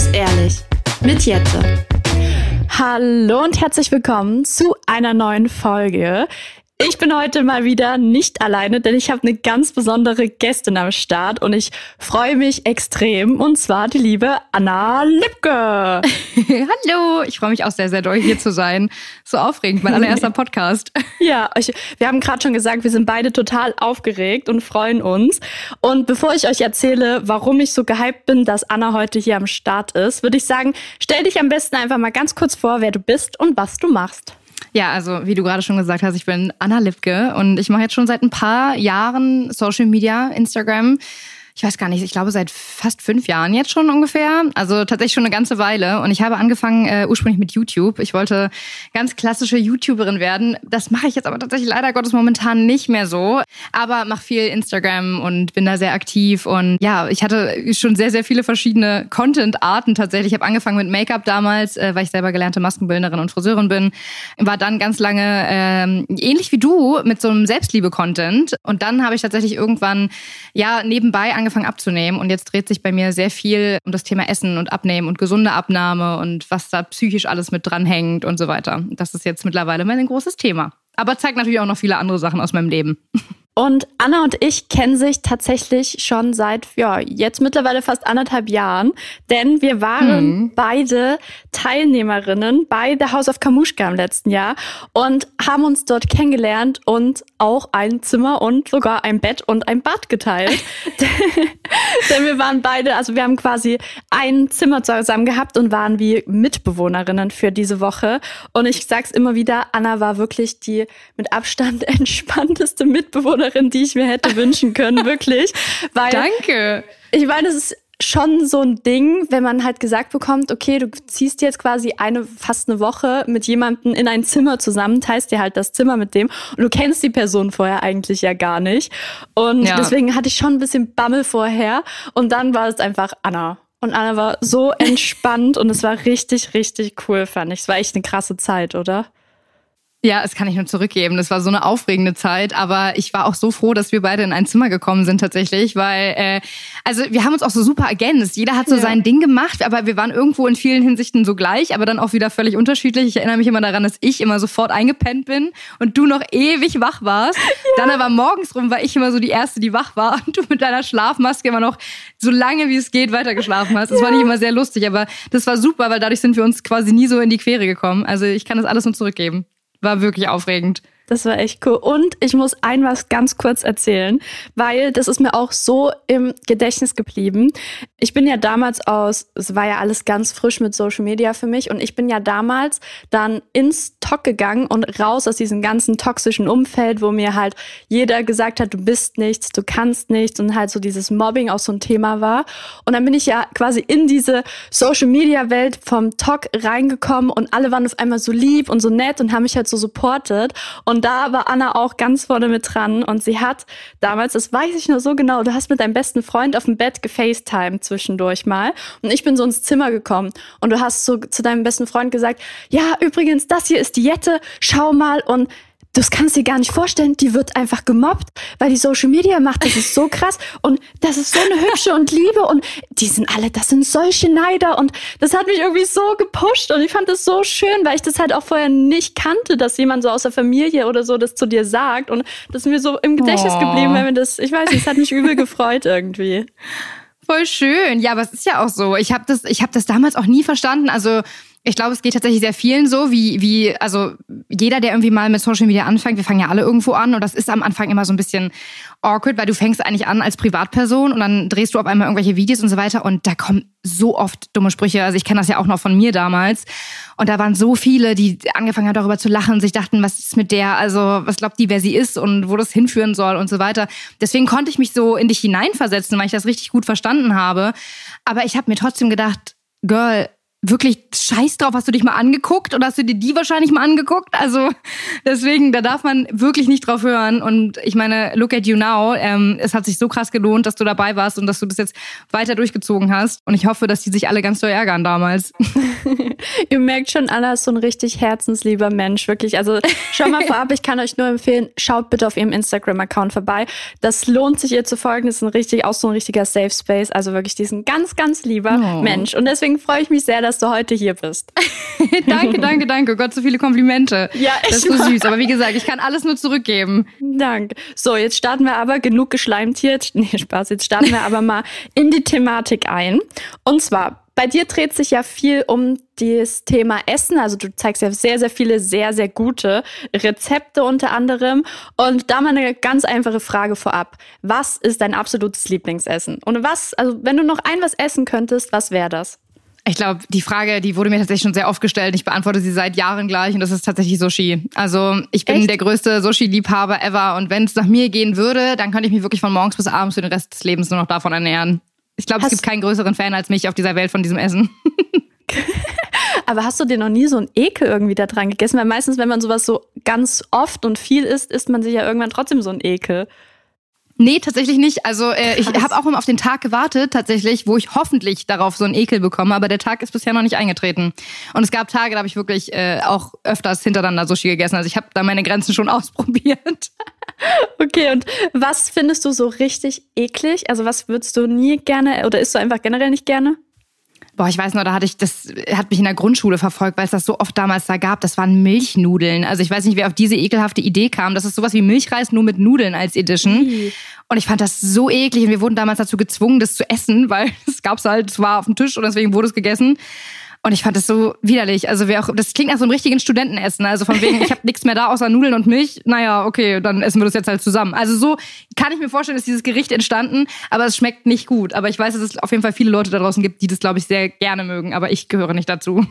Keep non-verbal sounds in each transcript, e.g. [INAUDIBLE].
muss ehrlich mit Jette. Hallo und herzlich willkommen zu einer neuen Folge. Ich bin heute mal wieder nicht alleine, denn ich habe eine ganz besondere Gästin am Start und ich freue mich extrem. Und zwar die liebe Anna Lipke. [LAUGHS] Hallo, ich freue mich auch sehr, sehr doll hier zu sein. So aufregend, mein allererster Podcast. [LAUGHS] Ja, ich, wir haben gerade schon gesagt, wir sind beide total aufgeregt und freuen uns. Und bevor ich euch erzähle, warum ich so gehypt bin, dass Anna heute hier am Start ist, würde ich sagen, stell dich am besten einfach mal ganz kurz vor, wer du bist und was du machst. Ja, also wie du gerade schon gesagt hast, ich bin Anna Lipke und ich mache jetzt schon seit ein paar Jahren Social Media, Instagram ich weiß gar nicht, ich glaube seit fast fünf Jahren jetzt schon ungefähr. Also tatsächlich schon eine ganze Weile. Und ich habe angefangen äh, ursprünglich mit YouTube. Ich wollte ganz klassische YouTuberin werden. Das mache ich jetzt aber tatsächlich leider Gottes momentan nicht mehr so. Aber mache viel Instagram und bin da sehr aktiv. Und ja, ich hatte schon sehr, sehr viele verschiedene Content-Arten tatsächlich. Ich habe angefangen mit Make-up damals, äh, weil ich selber gelernte Maskenbildnerin und Friseurin bin. War dann ganz lange ähm, ähnlich wie du mit so einem Selbstliebe-Content. Und dann habe ich tatsächlich irgendwann ja nebenbei angefangen abzunehmen und jetzt dreht sich bei mir sehr viel um das Thema Essen und Abnehmen und gesunde Abnahme und was da psychisch alles mit dranhängt und so weiter. Das ist jetzt mittlerweile mein großes Thema. Aber zeigt natürlich auch noch viele andere Sachen aus meinem Leben. Und Anna und ich kennen sich tatsächlich schon seit, ja, jetzt mittlerweile fast anderthalb Jahren, denn wir waren mhm. beide Teilnehmerinnen bei The House of Kamushka im letzten Jahr und haben uns dort kennengelernt und auch ein Zimmer und sogar ein Bett und ein Bad geteilt. [LAUGHS] [LAUGHS] denn wir waren beide, also wir haben quasi ein Zimmer zusammen gehabt und waren wie Mitbewohnerinnen für diese Woche. Und ich sag's immer wieder, Anna war wirklich die mit Abstand [LAUGHS] entspannteste Mitbewohnerin Mitbewohnerin, die ich mir hätte [LAUGHS] wünschen können, wirklich. Weil Danke. Ich meine, es ist schon so ein Ding, wenn man halt gesagt bekommt, okay, du ziehst jetzt quasi eine fast eine Woche mit jemandem in ein Zimmer zusammen, teilst dir halt das Zimmer mit dem und du kennst die Person vorher eigentlich ja gar nicht. Und ja. deswegen hatte ich schon ein bisschen Bammel vorher und dann war es einfach Anna. Und Anna war so entspannt und es war richtig, richtig cool, fand ich. Es war echt eine krasse Zeit, oder? Ja, es kann ich nur zurückgeben. Das war so eine aufregende Zeit, aber ich war auch so froh, dass wir beide in ein Zimmer gekommen sind tatsächlich, weil äh, also wir haben uns auch so super ergänzt. Jeder hat so ja. sein Ding gemacht, aber wir waren irgendwo in vielen Hinsichten so gleich, aber dann auch wieder völlig unterschiedlich. Ich erinnere mich immer daran, dass ich immer sofort eingepennt bin und du noch ewig wach warst. [LAUGHS] Ja. Dann aber morgens rum war ich immer so die erste, die wach war und du mit deiner Schlafmaske immer noch so lange wie es geht weitergeschlafen hast. Das ja. war nicht immer sehr lustig, aber das war super, weil dadurch sind wir uns quasi nie so in die Quere gekommen. Also ich kann das alles nur zurückgeben. War wirklich aufregend. Das war echt cool. Und ich muss ein was ganz kurz erzählen, weil das ist mir auch so im Gedächtnis geblieben. Ich bin ja damals aus, es war ja alles ganz frisch mit Social Media für mich und ich bin ja damals dann ins Talk gegangen und raus aus diesem ganzen toxischen Umfeld, wo mir halt jeder gesagt hat, du bist nichts, du kannst nichts und halt so dieses Mobbing auch so ein Thema war. Und dann bin ich ja quasi in diese Social Media Welt vom Talk reingekommen und alle waren auf einmal so lieb und so nett und haben mich halt so supportet und und da war Anna auch ganz vorne mit dran. Und sie hat damals, das weiß ich nur so genau, du hast mit deinem besten Freund auf dem Bett gefacetimed zwischendurch mal. Und ich bin so ins Zimmer gekommen. Und du hast so zu deinem besten Freund gesagt, ja, übrigens, das hier ist die Jette, schau mal. Und das kannst du dir gar nicht vorstellen, die wird einfach gemobbt, weil die Social Media macht, das ist so krass und das ist so eine hübsche und liebe und die sind alle, das sind solche Neider und das hat mich irgendwie so gepusht und ich fand das so schön, weil ich das halt auch vorher nicht kannte, dass jemand so aus der Familie oder so das zu dir sagt und das ist mir so im Gedächtnis oh. geblieben, weil mir das, ich weiß nicht, es hat mich übel gefreut irgendwie. Voll schön. Ja, aber es ist ja auch so. Ich habe das, ich habe das damals auch nie verstanden. Also ich glaube, es geht tatsächlich sehr vielen so, wie, wie, also jeder, der irgendwie mal mit Social Media anfängt, wir fangen ja alle irgendwo an und das ist am Anfang immer so ein bisschen awkward, weil du fängst eigentlich an als Privatperson und dann drehst du auf einmal irgendwelche Videos und so weiter und da kommen so oft dumme Sprüche. Also ich kenne das ja auch noch von mir damals und da waren so viele, die angefangen haben darüber zu lachen und sich dachten, was ist mit der, also was glaubt die, wer sie ist und wo das hinführen soll und so weiter. Deswegen konnte ich mich so in dich hineinversetzen, weil ich das richtig gut verstanden habe. Aber ich habe mir trotzdem gedacht, Girl, wirklich scheiß drauf, hast du dich mal angeguckt oder hast du dir die wahrscheinlich mal angeguckt? Also deswegen, da darf man wirklich nicht drauf hören. Und ich meine, look at you now. Ähm, es hat sich so krass gelohnt, dass du dabei warst und dass du das jetzt weiter durchgezogen hast. Und ich hoffe, dass die sich alle ganz doll ärgern damals. [LAUGHS] [LAUGHS] Ihr merkt schon, Anna ist so ein richtig herzenslieber Mensch, wirklich. Also schau mal [LAUGHS] vorab, ich kann euch nur empfehlen, schaut bitte auf ihrem Instagram-Account vorbei. Das lohnt sich ihr zu folgen. Das ist ein richtig, auch so ein richtiger Safe Space. Also wirklich diesen ganz, ganz lieber oh. Mensch. Und deswegen freue ich mich sehr, dass du heute hier bist. [LAUGHS] [LAUGHS] danke, danke, danke. Gott, so viele Komplimente. Ja, ich Das ist so süß. Aber wie gesagt, ich kann alles nur zurückgeben. Danke. So, jetzt starten wir aber, genug geschleimt hier. [LAUGHS] Nee, Spaß. Jetzt starten wir aber mal in die Thematik ein. Und zwar, bei dir dreht sich ja viel um das Thema Essen. Also du zeigst ja sehr, sehr viele sehr, sehr gute Rezepte unter anderem. Und da mal eine ganz einfache Frage vorab. Was ist dein absolutes Lieblingsessen? Und was, also wenn du noch ein was essen könntest, was wäre das? Ich glaube, die Frage, die wurde mir tatsächlich schon sehr oft gestellt. Ich beantworte sie seit Jahren gleich und das ist tatsächlich Sushi. Also ich bin Echt? der größte Sushi-Liebhaber ever und wenn es nach mir gehen würde, dann könnte ich mich wirklich von morgens bis abends für den Rest des Lebens nur noch davon ernähren. Ich glaube, es gibt keinen größeren Fan als mich auf dieser Welt von diesem Essen. [LAUGHS] Aber hast du dir noch nie so einen Ekel irgendwie da dran gegessen? Weil meistens, wenn man sowas so ganz oft und viel isst, isst man sich ja irgendwann trotzdem so einen Ekel. Nee, tatsächlich nicht. Also äh, ich habe auch immer auf den Tag gewartet, tatsächlich, wo ich hoffentlich darauf so einen Ekel bekomme, aber der Tag ist bisher noch nicht eingetreten. Und es gab Tage, da habe ich wirklich äh, auch öfters hintereinander Sushi gegessen. Also ich habe da meine Grenzen schon [LAUGHS] ausprobiert. Okay, und was findest du so richtig eklig? Also was würdest du nie gerne oder isst du einfach generell nicht gerne? Boah, ich weiß noch, da hatte ich, das hat mich in der Grundschule verfolgt, weil es das so oft damals da gab. Das waren Milchnudeln. Also ich weiß nicht, wer auf diese ekelhafte Idee kam. Das ist sowas wie Milchreis, nur mit Nudeln als Edition. Mhm. Und ich fand das so eklig. Und wir wurden damals dazu gezwungen, das zu essen, weil [LAUGHS] es gab's halt, es war auf dem Tisch und deswegen wurde es gegessen. Und ich fand das so widerlich. Also wer auch, das klingt nach so einem richtigen Studentenessen. Also von wegen, ich habe nichts mehr da außer Nudeln und Milch. Naja, okay, dann essen wir das jetzt halt zusammen. Also so kann ich mir vorstellen, ist dieses Gericht entstanden, aber es schmeckt nicht gut. Aber ich weiß, dass es auf jeden Fall viele Leute da draußen gibt, die das, glaube ich, sehr gerne mögen. Aber ich gehöre nicht dazu.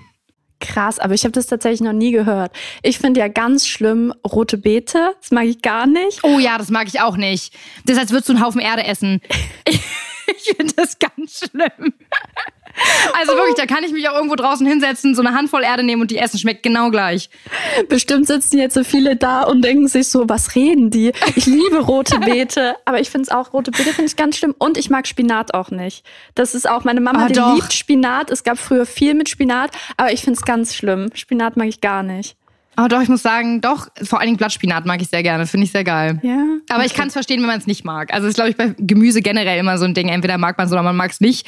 Krass, aber ich habe das tatsächlich noch nie gehört. Ich finde ja ganz schlimm rote Beete. Das mag ich gar nicht. Oh ja, das mag ich auch nicht. Das ist, als würdest du einen Haufen Erde essen. [LAUGHS] ich finde das ganz schlimm. Also wirklich, da kann ich mich auch irgendwo draußen hinsetzen, so eine Handvoll Erde nehmen und die essen. Schmeckt genau gleich. Bestimmt sitzen jetzt so viele da und denken sich so, was reden die? Ich liebe rote [LAUGHS] Beete, aber ich finde es auch, rote Beete finde ich ganz schlimm. Und ich mag Spinat auch nicht. Das ist auch, meine Mama, ah, die liebt Spinat. Es gab früher viel mit Spinat, aber ich finde es ganz schlimm. Spinat mag ich gar nicht. Aber doch, ich muss sagen, doch, vor allen Dingen Blattspinat mag ich sehr gerne, finde ich sehr geil. Ja. Aber okay. ich kann es verstehen, wenn man es nicht mag. Also ist, glaube ich, bei Gemüse generell immer so ein Ding. Entweder mag man es oder man mag es nicht.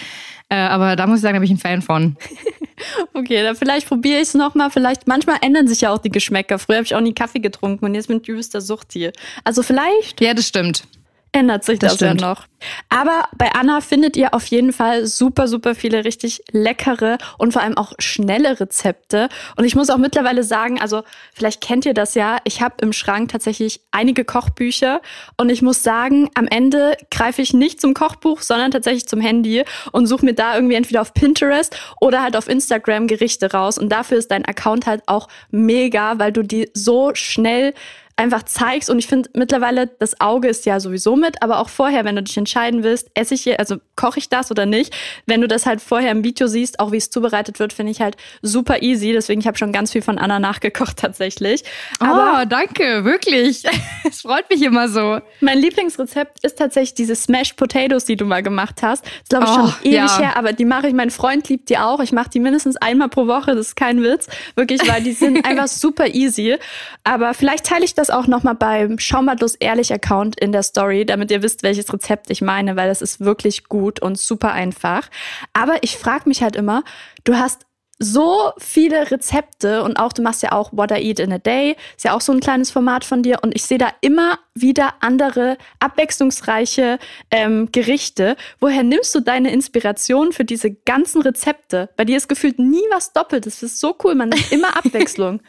Äh, aber da muss ich sagen, da bin ich ein Fan von. [LAUGHS] okay, dann vielleicht probiere ich es nochmal. Vielleicht, manchmal ändern sich ja auch die Geschmäcker. Früher habe ich auch nie Kaffee getrunken und jetzt bin ich übelster Sucht hier. Also vielleicht. Ja, das stimmt ändert sich das, das ja noch. Aber bei Anna findet ihr auf jeden Fall super, super viele richtig leckere und vor allem auch schnelle Rezepte. Und ich muss auch mittlerweile sagen, also vielleicht kennt ihr das ja, ich habe im Schrank tatsächlich einige Kochbücher und ich muss sagen, am Ende greife ich nicht zum Kochbuch, sondern tatsächlich zum Handy und suche mir da irgendwie entweder auf Pinterest oder halt auf Instagram Gerichte raus. Und dafür ist dein Account halt auch mega, weil du die so schnell einfach zeigst. Und ich finde mittlerweile, das Auge ist ja sowieso mit, aber auch vorher, wenn du dich entscheiden willst, esse ich hier, also koche ich das oder nicht. Wenn du das halt vorher im Video siehst, auch wie es zubereitet wird, finde ich halt super easy. Deswegen, ich habe schon ganz viel von Anna nachgekocht [LAUGHS] tatsächlich. Aber oh, danke, wirklich. [LAUGHS] Es freut mich immer so. Mein Lieblingsrezept ist tatsächlich diese Smashed Potatoes, die du mal gemacht hast. Das glaube ich schon oh, ewig ja. her, aber die mache ich, mein Freund liebt die auch. Ich mache die mindestens einmal pro Woche, das ist kein Witz. Wirklich, weil die sind [LAUGHS] einfach super easy. Aber vielleicht teile ich das auch nochmal beim Schaumadlos Ehrlich Account in der Story, damit ihr wisst, welches Rezept ich meine, weil das ist wirklich gut und super einfach. Aber ich frage mich halt immer, du hast so viele Rezepte und auch du machst ja auch What I Eat in a Day, ist ja auch so ein kleines Format von dir und ich sehe da immer wieder andere abwechslungsreiche ähm, Gerichte. Woher nimmst du deine Inspiration für diese ganzen Rezepte? Bei dir ist gefühlt nie was Doppeltes. Das ist so cool, man hat immer [LAUGHS] Abwechslung.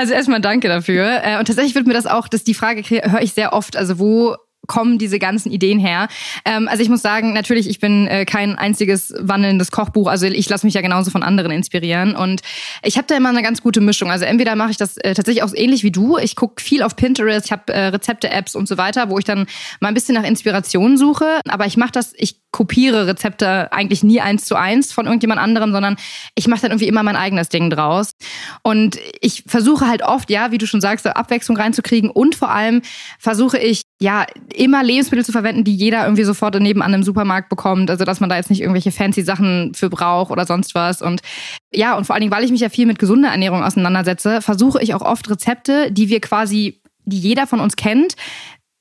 Also erstmal danke dafür. Äh, und tatsächlich wird mir das auch, dass die Frage höre ich sehr oft. Also wo kommen diese ganzen Ideen her? Ähm, also ich muss sagen, natürlich, ich bin äh, kein einziges wandelndes Kochbuch. Also ich lasse mich ja genauso von anderen inspirieren. Und ich habe da immer eine ganz gute Mischung. Also entweder mache ich das äh, tatsächlich auch ähnlich wie du. Ich gucke viel auf Pinterest, ich habe äh, Rezepte-Apps und so weiter, wo ich dann mal ein bisschen nach Inspiration suche. Aber ich mache das, ich kopiere Rezepte eigentlich nie eins zu eins von irgendjemand anderem, sondern ich mache dann irgendwie immer mein eigenes Ding draus. Und ich versuche halt oft, ja, wie du schon sagst, Abwechslung reinzukriegen und vor allem versuche ich, ja, immer Lebensmittel zu verwenden, die jeder irgendwie sofort nebenan im Supermarkt bekommt. Also, dass man da jetzt nicht irgendwelche fancy Sachen für braucht oder sonst was. Und ja, und vor allen Dingen, weil ich mich ja viel mit gesunder Ernährung auseinandersetze, versuche ich auch oft Rezepte, die wir quasi die jeder von uns kennt,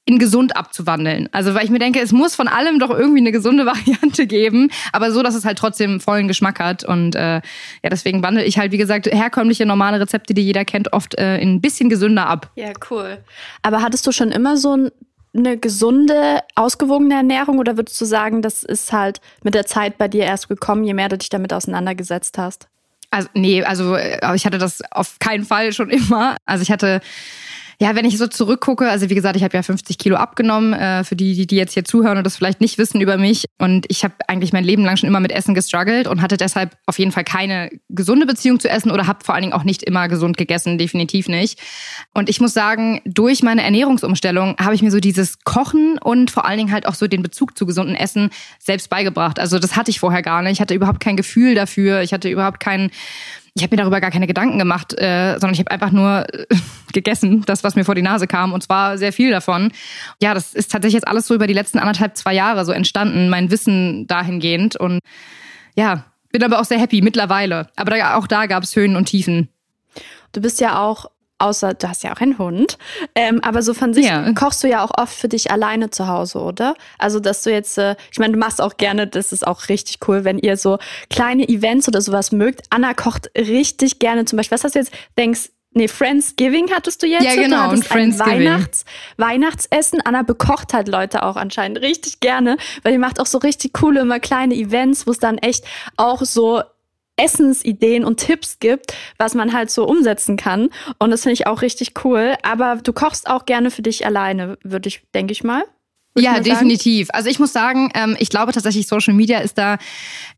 in gesund abzuwandeln. Also weil ich mir denke, es muss von allem doch irgendwie eine gesunde [LAUGHS] Variante geben, aber so, dass es halt trotzdem vollen Geschmack hat. Und äh, ja, deswegen wandle ich halt, wie gesagt, herkömmliche normale Rezepte, die jeder kennt, oft äh, in ein bisschen gesünder ab. Ja, cool. Aber hattest du schon immer so ein eine gesunde, ausgewogene Ernährung oder würdest du sagen, das ist halt mit der Zeit bei dir erst gekommen, je mehr du dich damit auseinandergesetzt hast? Also nee, also äh, ich hatte das auf keinen Fall schon [LAUGHS] immer. Also ich hatte ja, wenn ich so zurückgucke, also wie gesagt, ich habe ja 50 Kilo abgenommen, äh, für die, die jetzt hier zuhören und das vielleicht nicht wissen über mich. Und ich habe eigentlich mein Leben lang schon immer mit Essen gestruggelt und hatte deshalb auf jeden Fall keine gesunde Beziehung zu Essen oder habe vor allen Dingen auch nicht immer gesund gegessen, definitiv nicht. Und ich muss sagen, durch meine Ernährungsumstellung habe ich mir so dieses Kochen und vor allen Dingen halt auch so den Bezug zu gesunden Essen selbst beigebracht. Also das hatte ich vorher gar nicht. Ich hatte überhaupt kein Gefühl dafür. Ich hatte überhaupt keinen ich habe mir darüber gar keine Gedanken gemacht, äh, sondern ich habe einfach nur äh, [LAUGHS] gegessen, das, was mir vor die Nase kam, und zwar sehr viel davon. Ja, das ist tatsächlich jetzt alles so über die letzten anderthalb, zwei Jahre so entstanden, mein Wissen dahingehend. Und ja, bin aber auch sehr happy mittlerweile. Aber da, auch da gab es Höhen und Tiefen. Du bist ja auch außer du hast ja auch einen Hund. Ähm, aber so von sich ja. kochst du ja auch oft für dich alleine zu Hause, oder? Also, dass du jetzt, äh, ich meine, du machst auch gerne, das ist auch richtig cool, wenn ihr so kleine Events oder sowas mögt. Anna kocht richtig gerne zum Beispiel, was hast du jetzt, denkst, Nee, Friendsgiving hattest du jetzt. Ja, genau. Und ein Weihnachts Weihnachtsessen. Anna bekocht halt Leute auch anscheinend richtig gerne, weil die macht auch so richtig coole, immer kleine Events, wo es dann echt auch so Essensideen und Tipps gibt, was man halt so umsetzen kann. Und das finde ich auch richtig cool. Aber du kochst auch gerne für dich alleine, würde ich, denke ich mal. Ja, definitiv. Also ich muss sagen, ähm, ich glaube tatsächlich, Social Media ist da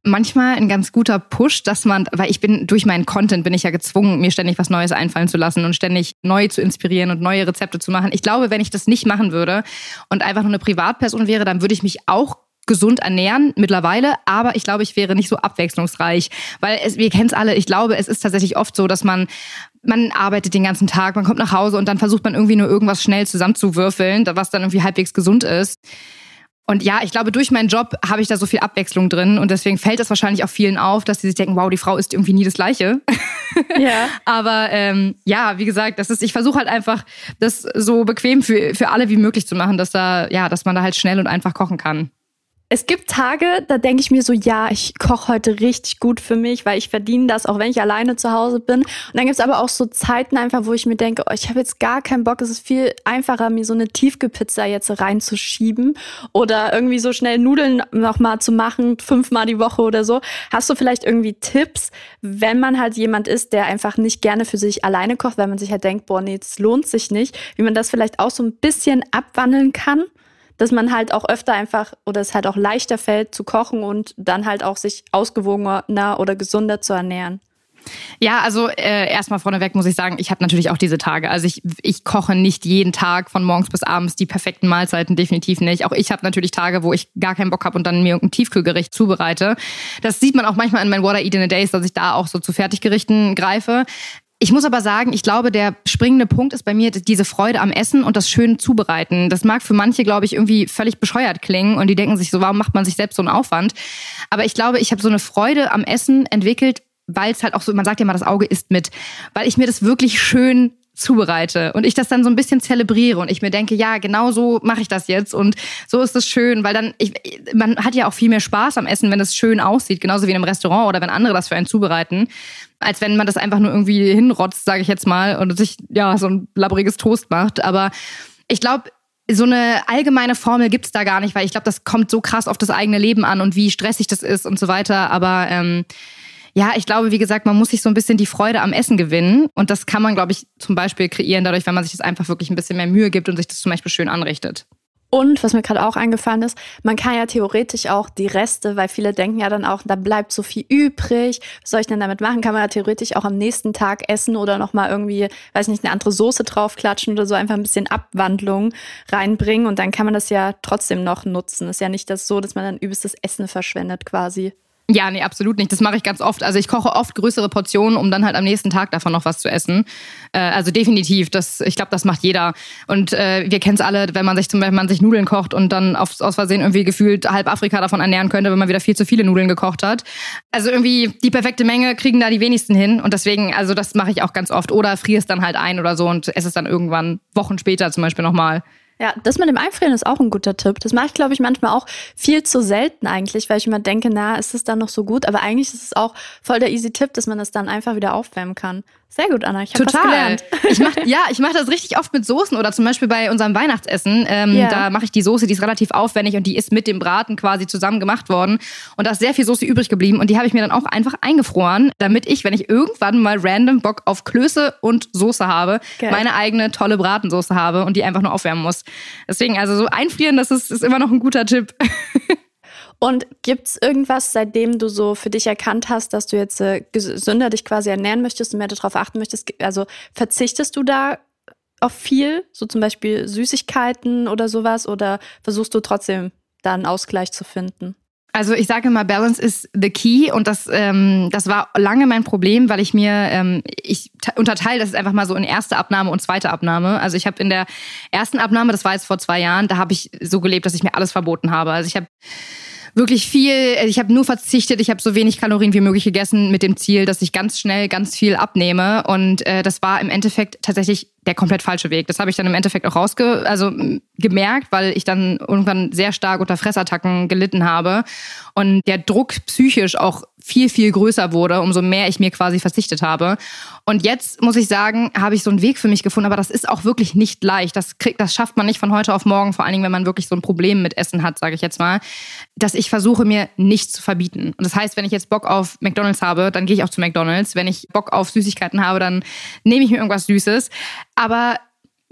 manchmal ein ganz guter Push, dass man, weil ich bin durch meinen Content bin ich ja gezwungen, mir ständig was Neues einfallen zu lassen und ständig neu zu inspirieren und neue Rezepte zu machen. Ich glaube, wenn ich das nicht machen würde und einfach nur eine Privatperson wäre, dann würde ich mich auch gesund ernähren mittlerweile, aber ich glaube, ich wäre nicht so abwechslungsreich, weil es, wir kennen es alle. Ich glaube, es ist tatsächlich oft so, dass man man arbeitet den ganzen Tag, man kommt nach Hause und dann versucht man irgendwie nur irgendwas schnell zusammenzuwürfeln, was dann irgendwie halbwegs gesund ist. Und ja, ich glaube, durch meinen Job habe ich da so viel Abwechslung drin und deswegen fällt es wahrscheinlich auch vielen auf, dass sie sich denken, wow, die Frau ist irgendwie nie das Gleiche. Ja. [LAUGHS] Aber ähm, ja, wie gesagt, das ist, ich versuche halt einfach, das so bequem für, für alle wie möglich zu machen, dass da, ja, dass man da halt schnell und einfach kochen kann. Es gibt Tage, da denke ich mir so, ja, ich koche heute richtig gut für mich, weil ich verdiene das, auch wenn ich alleine zu Hause bin. Und dann gibt es aber auch so Zeiten einfach, wo ich mir denke, oh, ich habe jetzt gar keinen Bock. Es ist viel einfacher, mir so eine Tiefkühlpizza jetzt reinzuschieben oder irgendwie so schnell Nudeln nochmal zu machen, fünfmal die Woche oder so. Hast du vielleicht irgendwie Tipps, wenn man halt jemand ist, der einfach nicht gerne für sich alleine kocht, weil man sich halt denkt, boah, nee, das lohnt sich nicht, wie man das vielleicht auch so ein bisschen abwandeln kann? Dass man halt auch öfter einfach oder es halt auch leichter fällt zu kochen und dann halt auch sich ausgewogener oder gesunder zu ernähren. Ja, also äh, erstmal vorneweg muss ich sagen, ich habe natürlich auch diese Tage. Also ich, ich koche nicht jeden Tag von morgens bis abends die perfekten Mahlzeiten, definitiv nicht. Auch ich habe natürlich Tage, wo ich gar keinen Bock habe und dann mir irgendein Tiefkühlgericht zubereite. Das sieht man auch manchmal in meinen I Eat in a Days, dass ich da auch so zu Fertiggerichten greife. Ich muss aber sagen, ich glaube, der springende Punkt ist bei mir diese Freude am Essen und das schöne Zubereiten. Das mag für manche, glaube ich, irgendwie völlig bescheuert klingen und die denken sich so, warum macht man sich selbst so einen Aufwand? Aber ich glaube, ich habe so eine Freude am Essen entwickelt, weil es halt auch so, man sagt ja mal, das Auge isst mit, weil ich mir das wirklich schön zubereite und ich das dann so ein bisschen zelebriere und ich mir denke, ja, genau so mache ich das jetzt und so ist es schön, weil dann ich, man hat ja auch viel mehr Spaß am Essen, wenn es schön aussieht, genauso wie in einem Restaurant oder wenn andere das für einen zubereiten, als wenn man das einfach nur irgendwie hinrotzt, sage ich jetzt mal und sich ja so ein labbriges Toast macht, aber ich glaube, so eine allgemeine Formel gibt's da gar nicht, weil ich glaube, das kommt so krass auf das eigene Leben an und wie stressig das ist und so weiter, aber ähm, ja, ich glaube, wie gesagt, man muss sich so ein bisschen die Freude am Essen gewinnen. Und das kann man, glaube ich, zum Beispiel kreieren, dadurch, wenn man sich das einfach wirklich ein bisschen mehr Mühe gibt und sich das zum Beispiel schön anrichtet. Und was mir gerade auch eingefallen ist, man kann ja theoretisch auch die Reste, weil viele denken ja dann auch, da bleibt so viel übrig. Was soll ich denn damit machen? Kann man ja theoretisch auch am nächsten Tag essen oder nochmal irgendwie, weiß nicht, eine andere Soße draufklatschen oder so, einfach ein bisschen Abwandlung reinbringen und dann kann man das ja trotzdem noch nutzen. Ist ja nicht das so, dass man dann übelstes Essen verschwendet quasi. Ja, nee, absolut nicht. Das mache ich ganz oft. Also ich koche oft größere Portionen, um dann halt am nächsten Tag davon noch was zu essen. Äh, also definitiv, das, ich glaube, das macht jeder. Und äh, wir kennen es alle, wenn man sich zum Beispiel man sich Nudeln kocht und dann auf, aus Versehen irgendwie gefühlt halb Afrika davon ernähren könnte, wenn man wieder viel zu viele Nudeln gekocht hat. Also irgendwie die perfekte Menge kriegen da die wenigsten hin. Und deswegen, also das mache ich auch ganz oft. Oder friere es dann halt ein oder so und esse es dann irgendwann Wochen später zum Beispiel nochmal. Ja, das mit dem Einfrieren ist auch ein guter Tipp. Das mache ich, glaube ich, manchmal auch viel zu selten eigentlich, weil ich immer denke, na, ist es dann noch so gut? Aber eigentlich ist es auch voll der easy Tipp, dass man das dann einfach wieder aufwärmen kann. Sehr gut, Anna. Ich habe was gelernt. Ich mach, ja, ich mache das richtig oft mit Soßen oder zum Beispiel bei unserem Weihnachtsessen. Ähm, yeah. Da mache ich die Soße, die ist relativ aufwendig und die ist mit dem Braten quasi zusammen gemacht worden. Und da ist sehr viel Soße übrig geblieben und die habe ich mir dann auch einfach eingefroren, damit ich, wenn ich irgendwann mal random Bock auf Klöße und Soße habe, Geil. meine eigene tolle Bratensoße habe und die einfach nur aufwärmen muss. Deswegen, also so einfrieren, das ist, ist immer noch ein guter Tipp. [LAUGHS] Und gibt es irgendwas, seitdem du so für dich erkannt hast, dass du jetzt äh, gesünder dich quasi ernähren möchtest und mehr darauf achten möchtest? Also verzichtest du da auf viel, so zum Beispiel Süßigkeiten oder sowas, oder versuchst du trotzdem da einen Ausgleich zu finden? Also ich sage immer, Balance is the key und das, ähm, das war lange mein Problem, weil ich mir, ähm, ich unterteile das einfach mal so in erste Abnahme und zweite Abnahme. Also ich habe in der ersten Abnahme, das war jetzt vor zwei Jahren, da habe ich so gelebt, dass ich mir alles verboten habe. Also ich habe wirklich viel, ich habe nur verzichtet, ich habe so wenig Kalorien wie möglich gegessen mit dem Ziel, dass ich ganz schnell ganz viel abnehme. Und äh, das war im Endeffekt tatsächlich der komplett falsche Weg. Das habe ich dann im Endeffekt auch rausge also gemerkt, weil ich dann irgendwann sehr stark unter Fressattacken gelitten habe und der Druck psychisch auch viel viel größer wurde, umso mehr ich mir quasi verzichtet habe. Und jetzt muss ich sagen, habe ich so einen Weg für mich gefunden, aber das ist auch wirklich nicht leicht. Das kriegt das schafft man nicht von heute auf morgen, vor allen Dingen, wenn man wirklich so ein Problem mit Essen hat, sage ich jetzt mal, dass ich versuche mir nichts zu verbieten. Und das heißt, wenn ich jetzt Bock auf McDonald's habe, dann gehe ich auch zu McDonald's. Wenn ich Bock auf Süßigkeiten habe, dann nehme ich mir irgendwas Süßes. Aber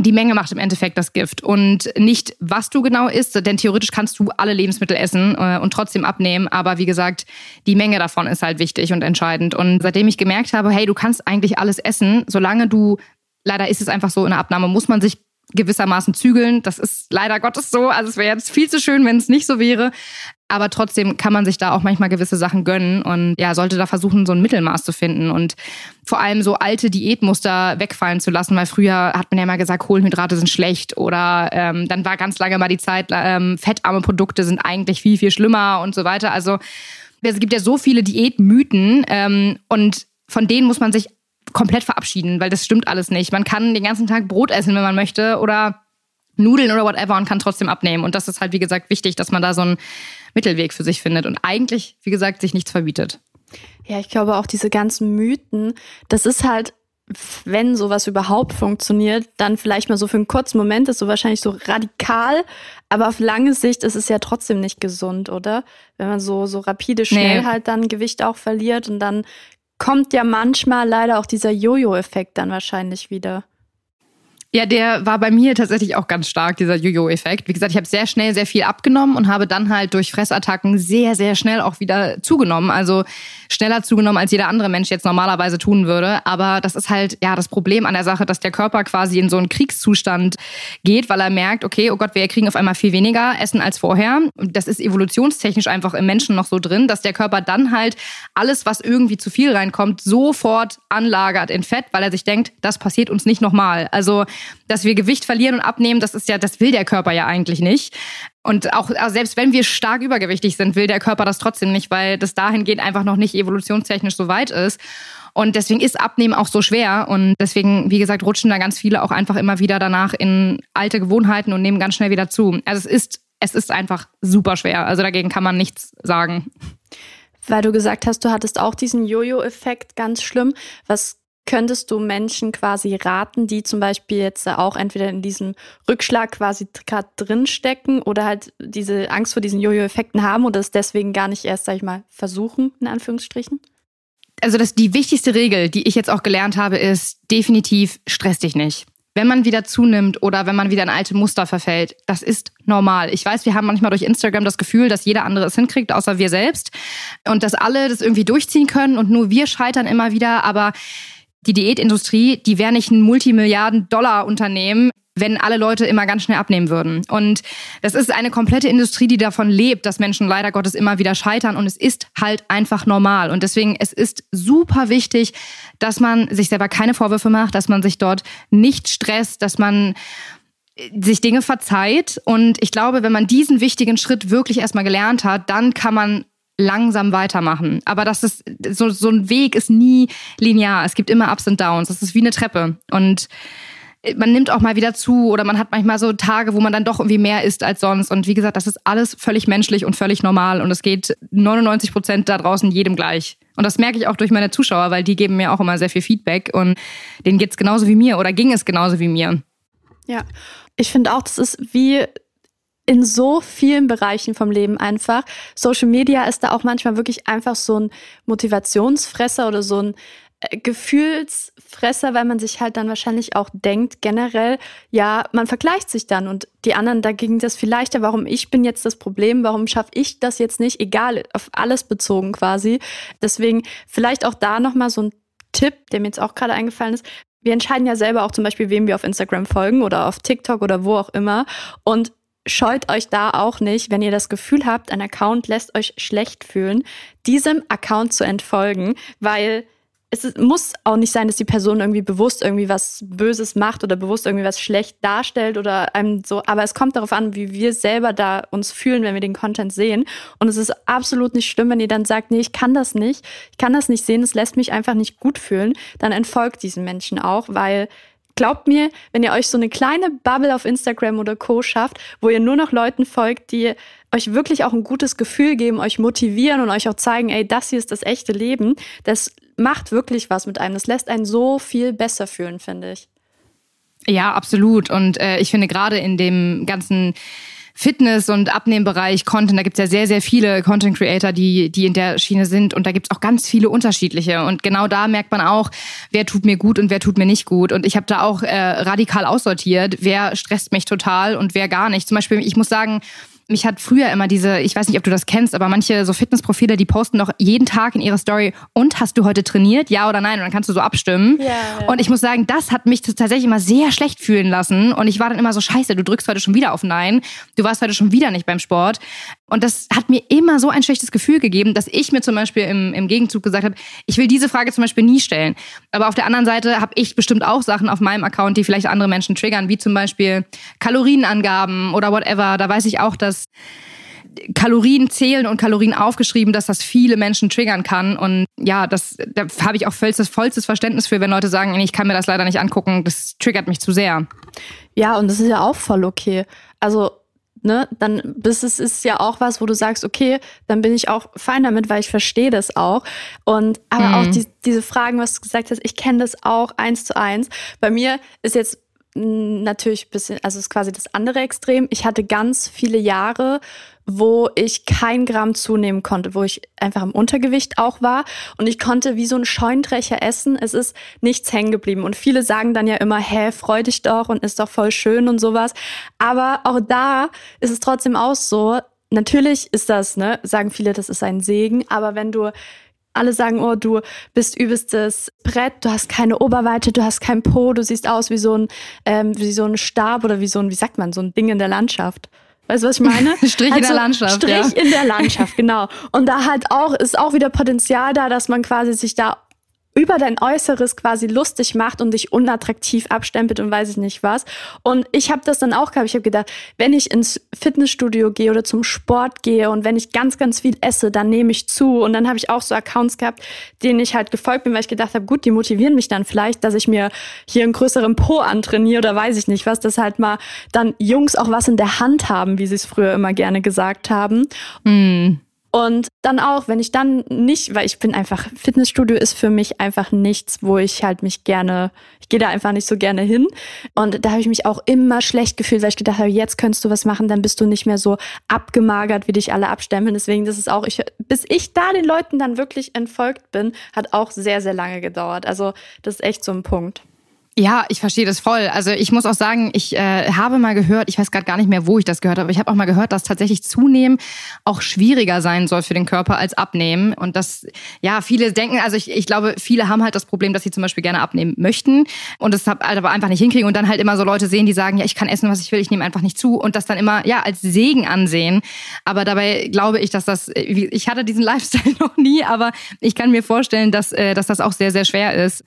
die Menge macht im Endeffekt das Gift und nicht, was du genau isst, denn theoretisch kannst du alle Lebensmittel essen äh, und trotzdem abnehmen, aber wie gesagt, die Menge davon ist halt wichtig und entscheidend. Und seitdem ich gemerkt habe, hey, du kannst eigentlich alles essen, solange du, leider ist es einfach so, in der Abnahme muss man sich gewissermaßen zügeln. Das ist leider Gottes so. Also es wäre jetzt viel zu schön, wenn es nicht so wäre. Aber trotzdem kann man sich da auch manchmal gewisse Sachen gönnen und ja, sollte da versuchen, so ein Mittelmaß zu finden und vor allem so alte Diätmuster wegfallen zu lassen, weil früher hat man ja mal gesagt, Kohlenhydrate sind schlecht oder ähm, dann war ganz lange mal die Zeit, ähm, fettarme Produkte sind eigentlich viel, viel schlimmer und so weiter. Also es gibt ja so viele Diätmythen ähm, und von denen muss man sich komplett verabschieden, weil das stimmt alles nicht. Man kann den ganzen Tag Brot essen, wenn man möchte oder Nudeln oder whatever und kann trotzdem abnehmen. Und das ist halt, wie gesagt, wichtig, dass man da so einen Mittelweg für sich findet und eigentlich, wie gesagt, sich nichts verbietet. Ja, ich glaube auch diese ganzen Mythen, das ist halt, wenn sowas überhaupt funktioniert, dann vielleicht mal so für einen kurzen Moment ist so wahrscheinlich so radikal, aber auf lange Sicht ist es ja trotzdem nicht gesund, oder? Wenn man so, so rapide schnell nee. halt dann Gewicht auch verliert und dann kommt ja manchmal leider auch dieser Jojo-Effekt dann wahrscheinlich wieder. Ja, der war bei mir tatsächlich auch ganz stark, dieser Jojo-Effekt. Wie gesagt, ich habe sehr schnell sehr viel abgenommen und habe dann halt durch Fressattacken sehr, sehr schnell auch wieder zugenommen. Also schneller zugenommen, als jeder andere Mensch jetzt normalerweise tun würde. Aber das ist halt ja das Problem an der Sache, dass der Körper quasi in so einen Kriegszustand geht, weil er merkt, okay, oh Gott, wir kriegen auf einmal viel weniger Essen als vorher. Und das ist evolutionstechnisch einfach im Menschen noch so drin, dass der Körper dann halt alles, was irgendwie zu viel reinkommt, sofort anlagert in Fett, weil er sich denkt, das passiert uns nicht nochmal. Also dass wir Gewicht verlieren und abnehmen, das ist ja, das will der Körper ja eigentlich nicht. Und auch also selbst wenn wir stark übergewichtig sind, will der Körper das trotzdem nicht, weil das dahingehend einfach noch nicht evolutionstechnisch so weit ist. Und deswegen ist Abnehmen auch so schwer. Und deswegen, wie gesagt, rutschen da ganz viele auch einfach immer wieder danach in alte Gewohnheiten und nehmen ganz schnell wieder zu. Also es ist, es ist einfach super schwer. Also dagegen kann man nichts sagen. Weil du gesagt hast, du hattest auch diesen Jojo-Effekt ganz schlimm. Was könntest du Menschen quasi raten, die zum Beispiel jetzt auch entweder in diesem Rückschlag quasi gerade drinstecken oder halt diese Angst vor diesen Jojo-Effekten haben oder es deswegen gar nicht erst, sag ich mal, versuchen, in Anführungsstrichen? Also das, die wichtigste Regel, die ich jetzt auch gelernt habe, ist definitiv stress dich nicht. wenn man wieder zunimmt oder wenn man wieder in alte Muster verfällt. Das ist normal. Ich weiß, wir haben manchmal durch Instagram das Gefühl, dass jeder andere es hinkriegt, außer wir selbst. Und dass alle das irgendwie durchziehen können und nur wir scheitern immer wieder. Aber die Diätindustrie, die wäre nicht ein Multimilliarden-Dollar-Unternehmen, wenn alle Leute immer ganz schnell abnehmen würden. Und das ist eine komplette Industrie, die davon lebt, dass Menschen leider Gottes immer wieder scheitern. Und es ist halt einfach normal. Und deswegen, es ist super wichtig, dass man sich selber keine Vorwürfe macht, dass man sich dort nicht stresst, dass man sich Dinge verzeiht. Und ich glaube, wenn man diesen wichtigen Schritt wirklich erstmal gelernt hat, dann kann man langsam weitermachen. Aber das ist so, so ein Weg ist nie linear. Es gibt immer Ups und Downs. Das ist wie eine Treppe. Und man nimmt auch mal wieder zu oder man hat manchmal so Tage, wo man dann doch irgendwie mehr isst als sonst. Und wie gesagt, das ist alles völlig menschlich und völlig normal. Und es geht 99 Prozent da draußen jedem gleich. Und das merke ich auch durch meine Zuschauer, weil die geben mir auch immer sehr viel Feedback und denen geht es genauso wie mir oder ging es genauso wie mir. Ja, ich finde auch, das ist wie in so vielen Bereichen vom Leben einfach. Social Media ist da auch manchmal wirklich einfach so ein Motivationsfresser oder so ein äh, Gefühlsfresser, weil man sich halt dann wahrscheinlich auch denkt, generell, ja, man vergleicht sich dann und die anderen, da ging das viel leichter, warum ich bin jetzt das Problem, warum schaffe ich das jetzt nicht, egal, auf alles bezogen quasi. Deswegen vielleicht auch da nochmal so ein Tipp, der mir jetzt auch gerade eingefallen ist. Wir entscheiden ja selber auch zum Beispiel, wem wir auf Instagram folgen oder auf TikTok oder wo auch immer. Und scheut euch da auch nicht, wenn ihr das Gefühl habt, ein Account lässt euch schlecht fühlen, diesem Account zu entfolgen, weil es ist, muss auch nicht sein, dass die Person irgendwie bewusst irgendwie was Böses macht oder bewusst irgendwie was schlecht darstellt oder einem so. Aber es kommt darauf an, wie wir selber da uns fühlen, wenn wir den Content sehen. Und es ist absolut nicht schlimm, wenn ihr dann sagt, nee, ich kann das nicht, ich kann das nicht sehen, es lässt mich einfach nicht gut fühlen. Dann entfolgt diesen Menschen auch, weil glaubt mir, wenn ihr euch so eine kleine Bubble auf Instagram oder Co schafft, wo ihr nur noch Leuten folgt, die euch wirklich auch ein gutes Gefühl geben, euch motivieren und euch auch zeigen, ey, das hier ist das echte Leben, das macht wirklich was mit einem. Das lässt einen so viel besser fühlen, finde ich. Ja, absolut. Und äh, ich finde gerade in dem ganzen Fitness- und Abnehmbereich Content, da gibt's ja sehr, sehr viele Content Creator, die, die in der Schiene sind. Und da gibt's auch ganz viele unterschiedliche. Und genau da merkt man auch, wer tut mir gut und wer tut mir nicht gut. Und ich habe da auch äh, radikal aussortiert, wer stresst mich total und wer gar nicht. Zum Beispiel, ich muss sagen, mich hat früher immer diese, ich weiß nicht, ob du das kennst, aber manche so Fitnessprofile, die posten doch jeden Tag in ihre Story, und hast du heute trainiert? Ja oder nein? Und dann kannst du so abstimmen. Ja, ja. Und ich muss sagen, das hat mich tatsächlich immer sehr schlecht fühlen lassen. Und ich war dann immer so, scheiße, du drückst heute schon wieder auf Nein. Du warst heute schon wieder nicht beim Sport. Und das hat mir immer so ein schlechtes Gefühl gegeben, dass ich mir zum Beispiel im, im Gegenzug gesagt habe, ich will diese Frage zum Beispiel nie stellen. Aber auf der anderen Seite habe ich bestimmt auch Sachen auf meinem Account, die vielleicht andere Menschen triggern, wie zum Beispiel Kalorienangaben oder whatever. Da weiß ich auch, dass Kalorien zählen und Kalorien aufgeschrieben, dass das viele Menschen triggern kann. Und ja, das, da habe ich auch vollstes, vollstes Verständnis für, wenn Leute sagen, ich kann mir das leider nicht angucken, das triggert mich zu sehr. Ja, und das ist ja auch voll okay. Also ne, dann bist es ist ja auch was, wo du sagst, okay, dann bin ich auch fein damit, weil ich verstehe das auch. Und aber mhm. auch die, diese Fragen, was du gesagt hast, ich kenne das auch eins zu eins. Bei mir ist jetzt natürlich ein bisschen, also ist quasi das andere Extrem. Ich hatte ganz viele Jahre, wo ich kein Gramm zunehmen konnte, wo ich einfach im Untergewicht auch war und ich konnte wie so ein Scheunendrecher essen. Es ist nichts hängen geblieben und viele sagen dann ja immer, hä, freu dich doch und ist doch voll schön und sowas. Aber auch da ist es trotzdem auch so. Natürlich ist das, ne, sagen viele, das ist ein Segen, aber wenn du alle sagen, oh, du bist übelstes Brett, du hast keine Oberweite, du hast kein Po, du siehst aus wie so ein, ähm, wie so ein Stab oder wie so ein, wie sagt man, so ein Ding in der Landschaft. Weißt du, was ich meine? [LAUGHS] Strich also, in der Landschaft. Strich ja. in der Landschaft, genau. Und da halt auch, ist auch wieder Potenzial da, dass man quasi sich da über dein Äußeres quasi lustig macht und dich unattraktiv abstempelt und weiß ich nicht was. Und ich habe das dann auch gehabt. Ich habe gedacht, wenn ich ins Fitnessstudio gehe oder zum Sport gehe und wenn ich ganz, ganz viel esse, dann nehme ich zu. Und dann habe ich auch so Accounts gehabt, denen ich halt gefolgt bin, weil ich gedacht habe, gut, die motivieren mich dann vielleicht, dass ich mir hier einen größeren Po antrainiere oder weiß ich nicht was, dass halt mal dann Jungs auch was in der Hand haben, wie sie es früher immer gerne gesagt haben. Mm. Und dann auch, wenn ich dann nicht, weil ich bin einfach, Fitnessstudio ist für mich einfach nichts, wo ich halt mich gerne, ich gehe da einfach nicht so gerne hin. Und da habe ich mich auch immer schlecht gefühlt, weil ich gedacht habe, jetzt könntest du was machen, dann bist du nicht mehr so abgemagert, wie dich alle abstempeln. Deswegen, das ist auch, ich, bis ich da den Leuten dann wirklich entfolgt bin, hat auch sehr, sehr lange gedauert. Also, das ist echt so ein Punkt. Ja, ich verstehe das voll. Also ich muss auch sagen, ich äh, habe mal gehört, ich weiß gerade gar nicht mehr, wo ich das gehört habe, aber ich habe auch mal gehört, dass tatsächlich zunehmen auch schwieriger sein soll für den Körper als abnehmen. Und das, ja, viele denken, also ich, ich glaube, viele haben halt das Problem, dass sie zum Beispiel gerne abnehmen möchten und das halt aber einfach nicht hinkriegen und dann halt immer so Leute sehen, die sagen, ja, ich kann essen, was ich will, ich nehme einfach nicht zu und das dann immer, ja, als Segen ansehen. Aber dabei glaube ich, dass das, ich hatte diesen [LAUGHS] Lifestyle noch nie, aber ich kann mir vorstellen, dass, äh, dass das auch sehr, sehr schwer ist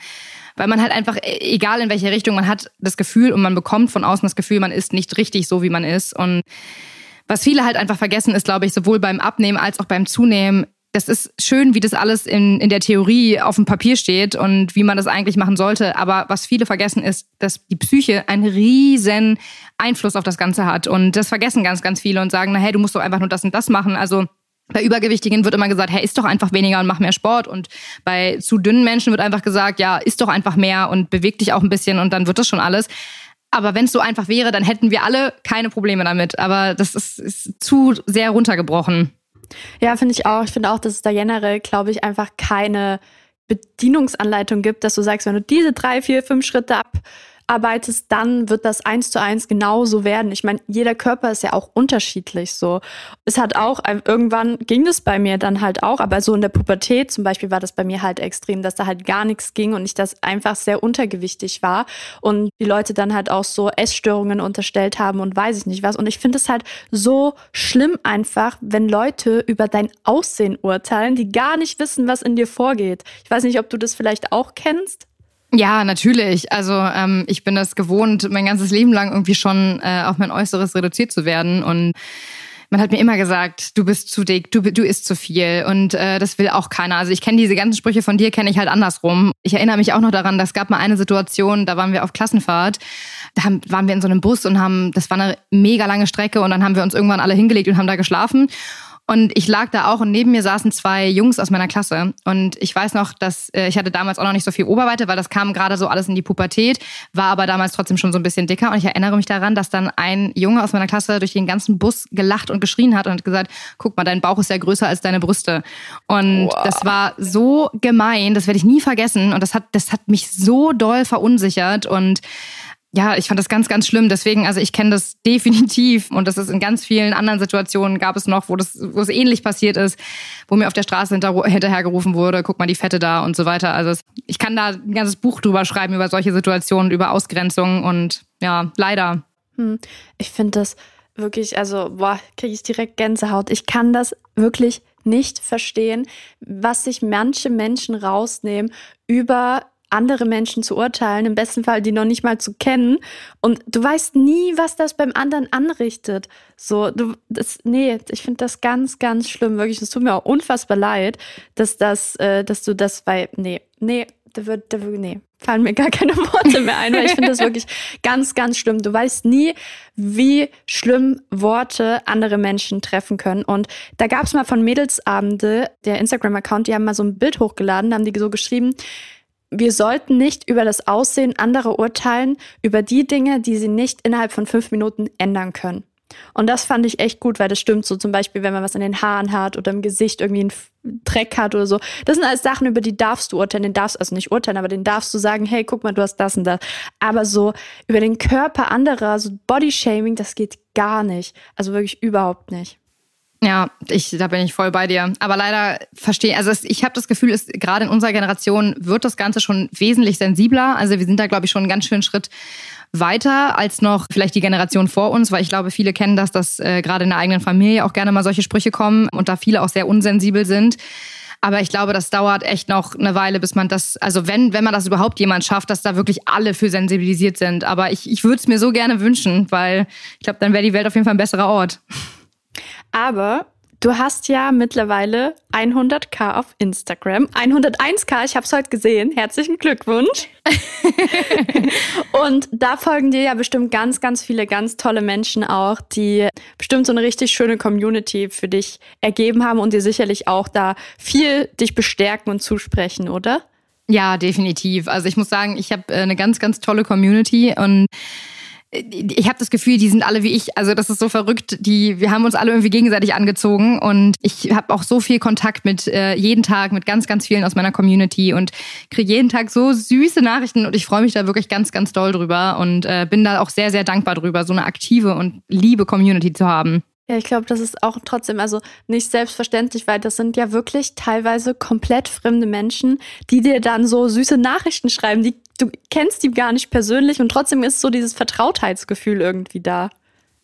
weil man halt einfach, e, egal in welche Richtung, man hat das Gefühl und man bekommt von außen das Gefühl, man ist nicht richtig so, wie man ist. Und was viele halt einfach vergessen, ist, glaube ich, sowohl beim Abnehmen als auch beim Zunehmen, das ist schön, wie das alles in, in der Theorie auf dem Papier steht und wie man das eigentlich machen sollte. Aber was viele vergessen ist, dass die Psyche einen riesen Einfluss auf das Ganze hat. Und das vergessen ganz, ganz viele und sagen, na hey, du musst doch einfach nur das und das machen. Also bei Übergewichtigen wird immer gesagt, hey, isst doch einfach weniger und mach mehr Sport. Und bei zu dünnen Menschen wird einfach gesagt, ja, isst doch einfach mehr und beweg dich auch ein bisschen und dann wird das schon alles. Aber wenn es so einfach wäre, dann hätten wir alle keine Probleme damit. Aber das ist, ist zu sehr runtergebrochen. Ja, finde ich auch. Ich finde auch, dass es da generell, glaube ich, einfach keine Bedienungsanleitung gibt, dass du sagst, wenn du diese drei, vier, fünf Schritte ab arbeitest, dann wird das eins zu eins genauso werden. Ich meine, jeder Körper ist ja auch unterschiedlich so. Es hat auch, irgendwann ging das bei mir dann halt auch, aber so in der Pubertät zum Beispiel war das bei mir halt extrem, dass da halt gar nichts ging und ich das einfach sehr untergewichtig war und die Leute dann halt auch so Essstörungen unterstellt haben und weiß ich nicht was. Und ich finde es halt so schlimm einfach, wenn Leute über dein Aussehen urteilen, die gar nicht wissen, was in dir vorgeht. Ich weiß nicht, ob du das vielleicht auch kennst. Ja, natürlich. Also ähm, ich bin das gewohnt, mein ganzes Leben lang irgendwie schon äh, auf mein Äußeres reduziert zu werden. Und man hat mir immer gesagt, du bist zu dick, du, du isst zu viel und äh, das will auch keiner. Also ich kenne diese ganzen Sprüche von dir, kenne ich halt andersrum. Ich erinnere mich auch noch daran, es gab mal eine Situation, da waren wir auf Klassenfahrt, da haben, waren wir in so einem Bus und haben, das war eine mega lange Strecke und dann haben wir uns irgendwann alle hingelegt und haben da geschlafen. Und ich lag da auch und neben mir saßen zwei Jungs aus meiner Klasse. Und ich weiß noch, dass äh, ich hatte damals auch noch nicht so viel Oberweite, weil das kam gerade so alles in die Pubertät, war aber damals trotzdem schon so ein bisschen dicker. Und ich erinnere mich daran, dass dann ein Junge aus meiner Klasse durch den ganzen Bus gelacht und geschrien hat und hat gesagt, guck mal, dein Bauch ist ja größer als deine Brüste. Und wow. das war so gemein, das werde ich nie vergessen. Und das hat, das hat mich so doll verunsichert. Und ja, ich fand das ganz, ganz schlimm. Deswegen, also ich kenne das [LAUGHS] definitiv und das ist in ganz vielen anderen Situationen gab es noch, wo das, wo es ähnlich passiert ist, wo mir auf der Straße hinter, hinterhergerufen wurde, guck mal die Fette da und so weiter. Also es, ich kann da ein ganzes Buch drüber schreiben über solche Situationen, über Ausgrenzung und ja, leider. Hm. Ich finde das wirklich, also boah, kriege ich direkt Gänsehaut. Ich kann das wirklich nicht verstehen, was sich manche Menschen rausnehmen über andere Menschen zu urteilen, im besten Fall die noch nicht mal zu kennen. Und du weißt nie, was das beim anderen anrichtet. So, du, das, nee, ich finde das ganz, ganz schlimm. Wirklich, es tut mir auch unfassbar leid, dass das, äh, dass du das, weil, nee, nee, da wird, da wird, nee, fallen mir gar keine [LAUGHS] Worte mehr ein, weil ich finde das [LAUGHS] wirklich ganz, ganz schlimm. Du weißt nie, wie schlimm Worte andere Menschen treffen können. Und da gab es mal von Mädelsabende, der Instagram-Account, die haben mal so ein Bild hochgeladen, da haben die so geschrieben, wir sollten nicht über das Aussehen anderer urteilen, über die Dinge, die sie nicht innerhalb von fünf Minuten ändern können. Und das fand ich echt gut, weil das stimmt so zum Beispiel, wenn man was in den Haaren hat oder im Gesicht irgendwie einen Dreck hat oder so. Das sind alles Sachen, über die darfst du urteilen, den darfst also nicht urteilen, aber den darfst du sagen, hey, guck mal, du hast das und das. Aber so über den Körper anderer, so Bodyshaming, das geht gar nicht. Also wirklich überhaupt nicht. Ja, ich, da bin ich voll bei dir. Aber leider verstehe, also ich habe das Gefühl, ist, gerade in unserer Generation wird das Ganze schon wesentlich sensibler. Also wir sind da, glaube ich, schon einen ganz schönen Schritt weiter als noch vielleicht die Generation vor uns, weil ich glaube, viele kennen das, dass äh, gerade in der eigenen Familie auch gerne mal solche Sprüche kommen und da viele auch sehr unsensibel sind. Aber ich glaube, das dauert echt noch eine Weile, bis man das, also wenn, wenn man das überhaupt jemand schafft, dass da wirklich alle für sensibilisiert sind. Aber ich, ich würde es mir so gerne wünschen, weil ich glaube, dann wäre die Welt auf jeden Fall ein besserer Ort. Aber du hast ja mittlerweile 100k auf Instagram. 101k, ich habe es heute gesehen. Herzlichen Glückwunsch. [LAUGHS] und da folgen dir ja bestimmt ganz, ganz viele ganz tolle Menschen auch, die bestimmt so eine richtig schöne Community für dich ergeben haben und dir sicherlich auch da viel dich bestärken und zusprechen, oder? Ja, definitiv. Also ich muss sagen, ich habe äh, eine ganz, ganz tolle Community und ich habe das Gefühl, die sind alle wie ich. Also das ist so verrückt. Die, wir haben uns alle irgendwie gegenseitig angezogen und ich habe auch so viel Kontakt mit äh, jeden Tag mit ganz, ganz vielen aus meiner Community und kriege jeden Tag so süße Nachrichten und ich freue mich da wirklich ganz, ganz doll drüber und äh, bin da auch sehr, sehr dankbar drüber, so eine aktive und liebe Community zu haben. Ja, ich glaube, das ist auch trotzdem also nicht selbstverständlich, weil das sind ja wirklich teilweise komplett fremde Menschen, die dir dann so süße Nachrichten schreiben. Die, du kennst die gar nicht persönlich und trotzdem ist so dieses Vertrautheitsgefühl irgendwie da.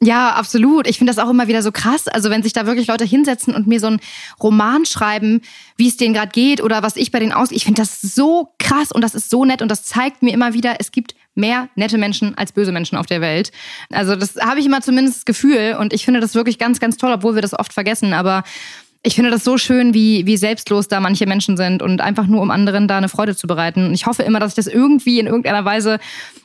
Ja, absolut. Ich finde das auch immer wieder so krass. Also wenn sich da wirklich Leute hinsetzen und mir so einen Roman schreiben, wie es denen gerade geht oder was ich bei denen aus. Ich finde das so krass und das ist so nett und das zeigt mir immer wieder, es gibt mehr nette Menschen als böse Menschen auf der Welt. Also das habe ich immer zumindest das Gefühl und ich finde das wirklich ganz, ganz toll, obwohl wir das oft vergessen. Aber ich finde das so schön, wie, wie selbstlos da manche Menschen sind und einfach nur um anderen da eine Freude zu bereiten. Und ich hoffe immer, dass ich das irgendwie in irgendeiner Weise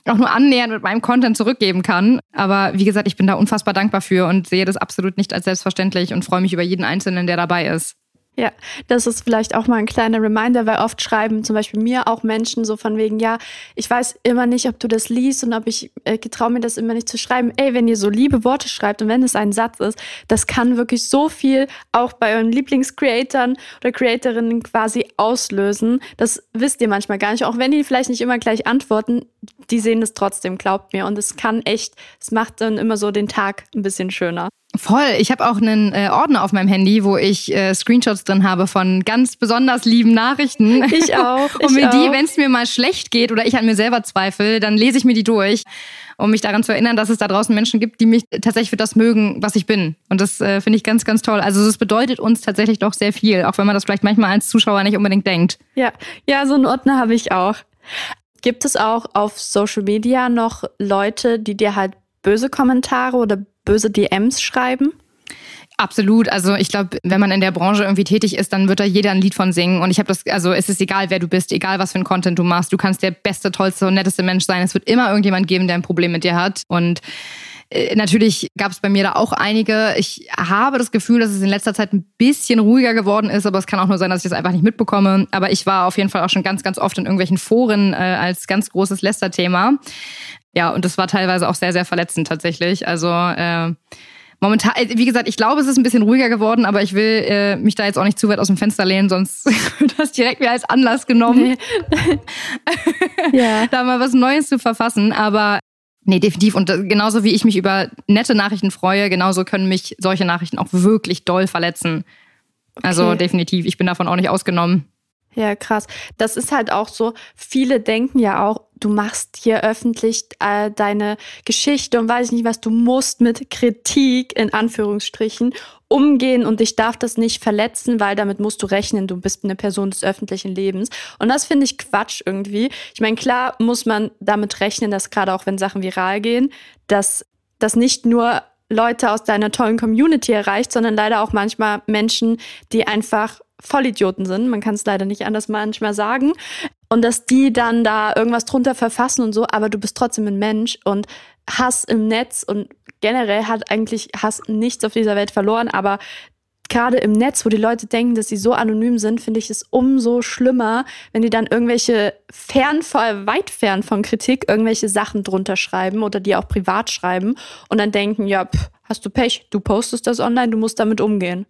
auch nur annähernd mit meinem Content zurückgeben kann. Aber wie gesagt, ich bin da unfassbar dankbar für und sehe das absolut nicht als selbstverständlich und freue mich über jeden Einzelnen, der dabei ist. Ja, das ist vielleicht auch mal ein kleiner Reminder, weil oft schreiben zum Beispiel mir auch Menschen so von wegen, ja, ich weiß immer nicht, ob du das liest und ob ich äh, getraue mir das immer nicht zu schreiben. Ey, wenn ihr so liebe Worte schreibt und wenn es ein Satz ist, das kann wirklich so viel auch bei euren Lieblingscreatoren oder Creatorinnen quasi auslösen. Das wisst ihr manchmal gar nicht. Auch wenn die vielleicht nicht immer gleich antworten, die sehen es trotzdem, glaubt mir. Und es kann echt, es macht dann immer so den Tag ein bisschen schöner. Voll. Ich habe auch einen äh, Ordner auf meinem Handy, wo ich äh, Screenshots drin habe von ganz besonders lieben Nachrichten. [LAUGHS] Ich auch. [LAUGHS] Und mir die, wenn es mir mal schlecht geht oder ich an mir selber zweifle, dann lese ich mir die durch, um mich daran zu erinnern, dass es da draußen Menschen gibt, die mich tatsächlich für das mögen, was ich bin. Und das äh, finde ich ganz, ganz toll. Also es bedeutet uns tatsächlich doch sehr viel, auch wenn man das vielleicht manchmal als Zuschauer nicht unbedingt denkt. Ja, ja, so einen Ordner habe ich auch. Gibt es auch auf Social Media noch Leute, die dir halt böse Kommentare oder böse DMs schreiben? Absolut. Also ich glaube, wenn man in der Branche irgendwie tätig ist, dann wird da jeder ein Lied von singen. Und ich habe das, also es ist egal, wer du bist, egal was für ein Content du machst. Du kannst der beste, tollste und netteste Mensch sein. Es wird immer irgendjemand geben, der ein Problem mit dir hat. Und Natürlich gab es bei mir da auch einige. Ich habe das Gefühl, dass es in letzter Zeit ein bisschen ruhiger geworden ist, aber es kann auch nur sein, dass ich das einfach nicht mitbekomme. Aber ich war auf jeden Fall auch schon ganz, ganz oft in irgendwelchen Foren äh, als ganz großes Lästerthema. Ja, und das war teilweise auch sehr, sehr verletzend tatsächlich. Also äh, momentan, äh, wie gesagt, ich glaube, es ist ein bisschen ruhiger geworden, aber ich will äh, mich da jetzt auch nicht zu weit aus dem Fenster lehnen, sonst [LAUGHS] wird das direkt wieder als Anlass genommen, nee. [LAUGHS] ja. da mal was Neues zu verfassen. Aber nee, definitiv. Und äh, genauso wie ich mich über nette Nachrichten freue, genauso können mich solche Nachrichten auch wirklich doll verletzen. Also okay. Also definitiv, ich bin davon auch nicht ausgenommen. Ja, krass. Das ist halt auch so, viele denken ja auch, du machst hier öffentlich äh, deine Geschichte und weiß nicht was, du musst mit Kritik in Anführungsstrichen umgehen und dich darf das nicht verletzen, weil damit musst du rechnen, du bist eine Person des öffentlichen Lebens. Und das finde ich Quatsch irgendwie. Ich meine, klar muss man damit rechnen, dass gerade auch wenn Sachen viral gehen, dass das nicht nur Leute aus deiner tollen Community erreicht, sondern leider auch manchmal Menschen, die einfach Vollidioten sind. Man kann es leider nicht anders manchmal sagen. Und dass die dann da irgendwas drunter verfassen und so, aber du bist trotzdem ein Mensch und Hass im Netz und generell hat eigentlich Hass nichts auf dieser Welt verloren, aber gerade im Netz, wo die Leute denken, dass sie so anonym sind, finde ich es umso schlimmer, wenn die dann irgendwelche fern, weit fern von Kritik irgendwelche Sachen drunter schreiben oder die auch privat schreiben und dann denken, ja, pff, hast du Pech, du postest das online, du musst damit umgehen.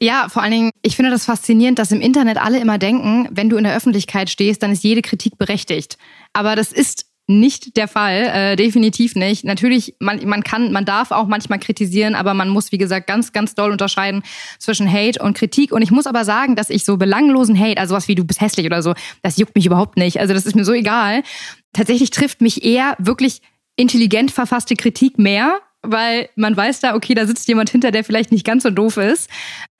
Ja, vor allen Dingen, ich finde das faszinierend, dass im Internet alle immer denken, wenn du in der Öffentlichkeit stehst, dann ist jede Kritik berechtigt. Aber das ist nicht der Fall, äh, definitiv nicht. Natürlich, man, man kann, man darf auch manchmal kritisieren, aber man muss, wie gesagt, ganz, ganz doll unterscheiden zwischen Hate und Kritik. Und ich muss aber sagen, dass ich so belanglosen Hate, also was wie du bist hässlich oder so, das juckt mich überhaupt nicht. Also das ist mir so egal. Tatsächlich trifft mich eher wirklich intelligent verfasste Kritik mehr, weil man weiß da, okay, da sitzt jemand hinter, der vielleicht nicht ganz so doof ist.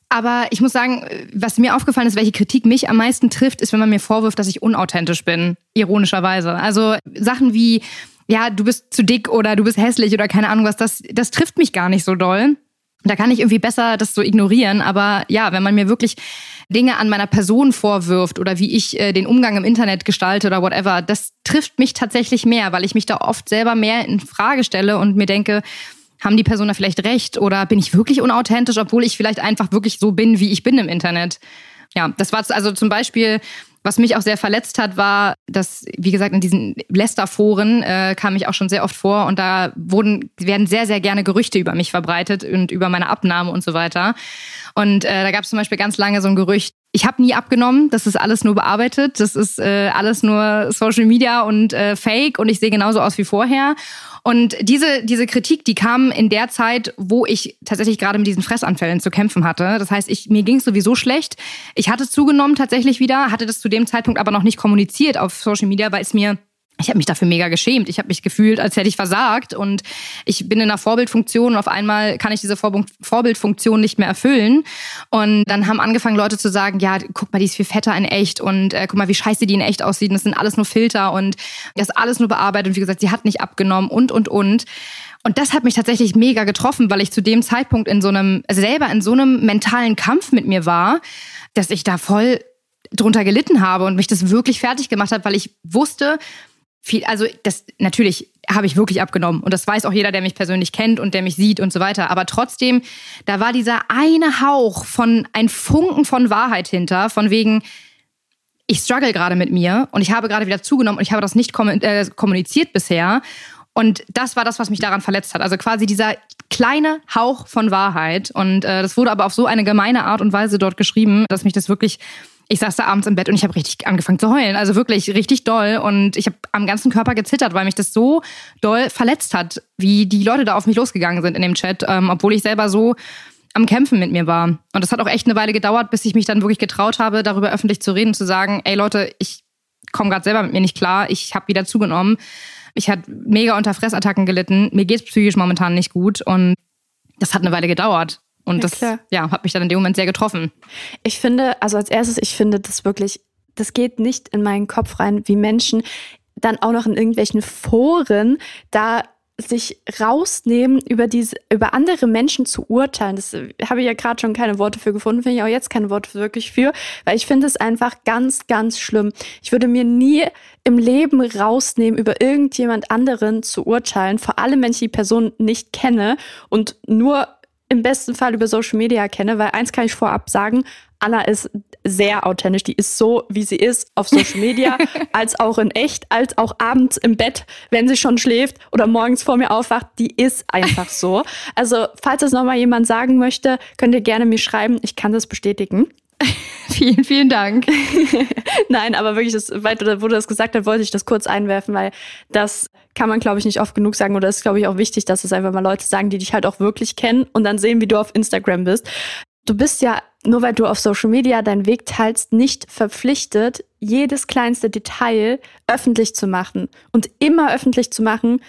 Aber ich muss sagen, was mir aufgefallen ist, welche Kritik mich am meisten trifft, ist, wenn man mir vorwirft, dass ich unauthentisch bin, ironischerweise. Also Sachen wie, ja, du bist zu dick oder du bist hässlich oder keine Ahnung was, das, das trifft mich gar nicht so doll. Da kann ich irgendwie besser das so ignorieren. Aber ja, wenn man mir wirklich Dinge an meiner Person vorwirft oder wie ich äh, den Umgang im Internet gestalte oder whatever, das trifft mich tatsächlich mehr, weil ich mich da oft selber mehr in Frage stelle und mir denke, haben die Personen vielleicht recht oder bin ich wirklich unauthentisch, obwohl ich vielleicht einfach wirklich so bin, wie ich bin im Internet? Ja, das war also zum Beispiel Was mich auch sehr verletzt hat, war, dass, wie gesagt, in diesen Lester-Foren äh, kam ich auch schon sehr oft vor und da wurden, werden sehr, sehr gerne Gerüchte über mich verbreitet und über meine Abnahme und so weiter. Und äh, da gab es zum Beispiel ganz lange so ein Gerücht, ich habe nie abgenommen, das ist alles nur bearbeitet, das ist äh, alles nur Social Media und äh, Fake und ich sehe genauso aus wie vorher. Und diese, diese Kritik, die kam in der Zeit, wo ich tatsächlich gerade mit diesen Fressanfällen zu kämpfen hatte. Das heißt, ich, mir ging es sowieso schlecht. Ich hatte zugenommen tatsächlich wieder, hatte das zu dem Zeitpunkt aber noch nicht kommuniziert auf Social Media, weil es mir ich habe mich dafür mega geschämt. Ich habe mich gefühlt, als hätte ich versagt. Und ich bin in einer Vorbildfunktion und auf einmal kann ich diese Vorbildfunktion nicht mehr erfüllen. Und dann haben angefangen Leute zu sagen, ja, guck mal, die ist viel fetter in echt und äh, guck mal, wie scheiße die in echt aussieht. Und das sind alles nur Filter und das alles nur bearbeitet. Und wie gesagt, sie hat nicht abgenommen und, und, und. Und das hat mich tatsächlich mega getroffen, weil ich zu dem Zeitpunkt in so einem, selber in so einem mentalen Kampf mit mir war, dass ich da voll drunter gelitten habe und mich das wirklich fertig gemacht hat, weil ich wusste, viel, also das natürlich habe ich wirklich abgenommen und das weiß auch jeder, der mich persönlich kennt und der mich sieht und so weiter. Aber trotzdem, da war dieser eine Hauch von ein Funken von Wahrheit hinter, von wegen ich struggle gerade mit mir und ich habe gerade wieder zugenommen und ich habe das nicht äh, kommuniziert bisher. Und das war das, was mich daran verletzt hat. Also quasi dieser kleine Hauch von Wahrheit. Und äh, das wurde aber auf so eine gemeine Art und Weise dort geschrieben, dass mich das wirklich ich saß da abends im Bett und ich habe richtig angefangen zu heulen. Also wirklich richtig doll. Und ich habe am ganzen Körper gezittert, weil mich das so doll verletzt hat, wie die Leute da auf mich losgegangen sind in dem Chat, ähm, obwohl ich selber so am Kämpfen mit mir war. Und das hat auch echt eine Weile gedauert, bis ich mich dann wirklich getraut habe, darüber öffentlich zu reden, zu sagen, ey Leute, ich komme gerade selber mit mir nicht klar, ich habe wieder zugenommen. Ich hatte mega unter Fressattacken gelitten. Mir geht's psychisch momentan nicht gut und das hat eine Weile gedauert. Und ja, das ja, hat mich dann in dem Moment sehr getroffen. Ich finde, also als erstes, ich finde das wirklich, das geht nicht in meinen Kopf rein, wie Menschen dann auch noch in irgendwelchen Foren da sich rausnehmen, über diese, über andere Menschen zu urteilen. Das habe ich ja gerade schon keine Worte für gefunden, finde ich auch jetzt keine Worte wirklich für, weil ich finde es einfach ganz, ganz schlimm. Ich würde mir nie im Leben rausnehmen, über irgendjemand anderen zu urteilen, vor allem wenn ich die Person nicht kenne und nur im besten Fall über Social Media kenne, weil eins kann ich vorab sagen, Anna ist sehr authentisch. Die ist so, wie sie ist, auf Social Media, [LAUGHS] als auch in echt, als auch abends im Bett, wenn sie schon schläft oder morgens vor mir aufwacht. Die ist einfach so. [LAUGHS] Also, falls das nochmal jemand sagen möchte, könnt ihr gerne mir schreiben. Ich kann das bestätigen. [LAUGHS] vielen, vielen Dank. [LAUGHS] Nein, aber wirklich, das, weil du, wo du das gesagt hast, wollte ich das kurz einwerfen, weil das kann man, glaube ich, nicht oft genug sagen. Oder ist, glaube ich, auch wichtig, dass es einfach mal Leute sagen, die dich halt auch wirklich kennen und dann sehen, wie du auf Instagram bist. Du bist ja nur weil du auf Social Media deinen Weg teilst, nicht verpflichtet, jedes kleinste Detail öffentlich zu machen und immer öffentlich zu machen,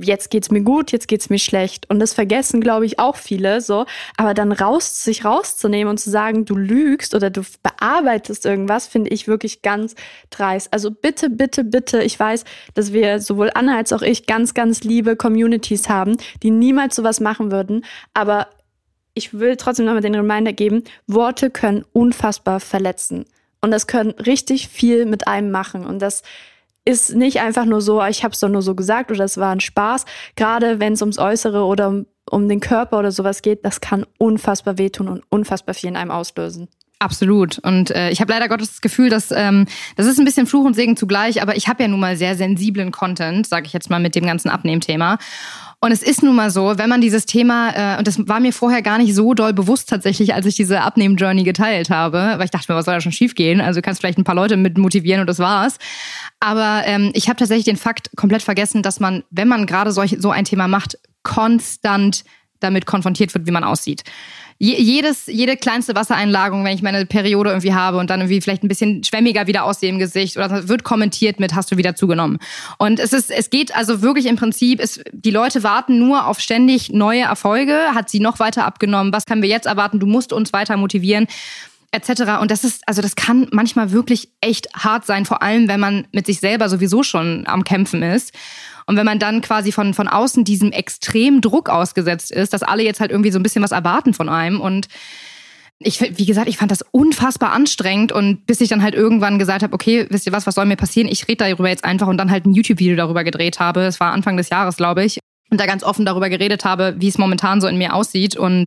jetzt geht's mir gut, jetzt geht's mir schlecht. Und das vergessen, glaube ich, auch viele so. Aber dann raus, sich rauszunehmen und zu sagen, du lügst oder du bearbeitest irgendwas, finde ich wirklich ganz dreist. Also bitte, bitte, bitte, ich weiß, dass wir sowohl Anna als auch ich ganz, ganz liebe Communities haben, die niemals sowas machen würden. Aber ich will trotzdem nochmal den Reminder geben, Worte können unfassbar verletzen. Und das können richtig viel mit einem machen. Und das ist nicht einfach nur so, ich habe es doch nur so gesagt oder es war ein Spaß. Gerade wenn es ums Äußere oder um, um den Körper oder sowas geht, das kann unfassbar wehtun und unfassbar viel in einem auslösen. Absolut. Und äh, ich habe leider Gottes das Gefühl, dass ähm, das ist ein bisschen Fluch und Segen zugleich, aber ich habe ja nun mal sehr sensiblen Content, sage ich jetzt mal mit dem ganzen Abnehmthema. Und es ist nun mal so, wenn man dieses Thema, äh, und das war mir vorher gar nicht so doll bewusst tatsächlich, als ich diese Abnehmen-Journey geteilt habe, weil ich dachte mir, was soll da schon schiefgehen? Also du kannst vielleicht ein paar Leute mit motivieren und das war's. Aber ähm, ich habe tatsächlich den Fakt komplett vergessen, dass man, wenn man gerade solch, so ein Thema macht, konstant damit konfrontiert wird, wie man aussieht jedes, jede kleinste Wassereinlagung, wenn ich meine Periode irgendwie habe und dann irgendwie vielleicht ein bisschen schwämmiger wieder aussehe im Gesicht oder wird kommentiert mit, hast du wieder zugenommen. Und es ist, es geht also wirklich im Prinzip, es, die Leute warten nur auf ständig neue Erfolge. Hat sie noch weiter abgenommen? Was können wir jetzt erwarten? Du musst uns weiter motivieren etc. Und das ist, also das kann manchmal wirklich echt hart sein, vor allem wenn man mit sich selber sowieso schon am Kämpfen ist. Und wenn man dann quasi von, von außen diesem extremen Druck ausgesetzt ist, dass alle jetzt halt irgendwie so ein bisschen was erwarten von einem und ich, wie gesagt, ich fand das unfassbar anstrengend und bis ich dann halt irgendwann gesagt habe, okay, wisst ihr was, was soll mir passieren? Ich rede darüber jetzt einfach und dann halt ein YouTube-Video darüber gedreht habe. Es war Anfang des Jahres, glaube ich. Und da ganz offen darüber geredet habe, wie es momentan so in mir aussieht und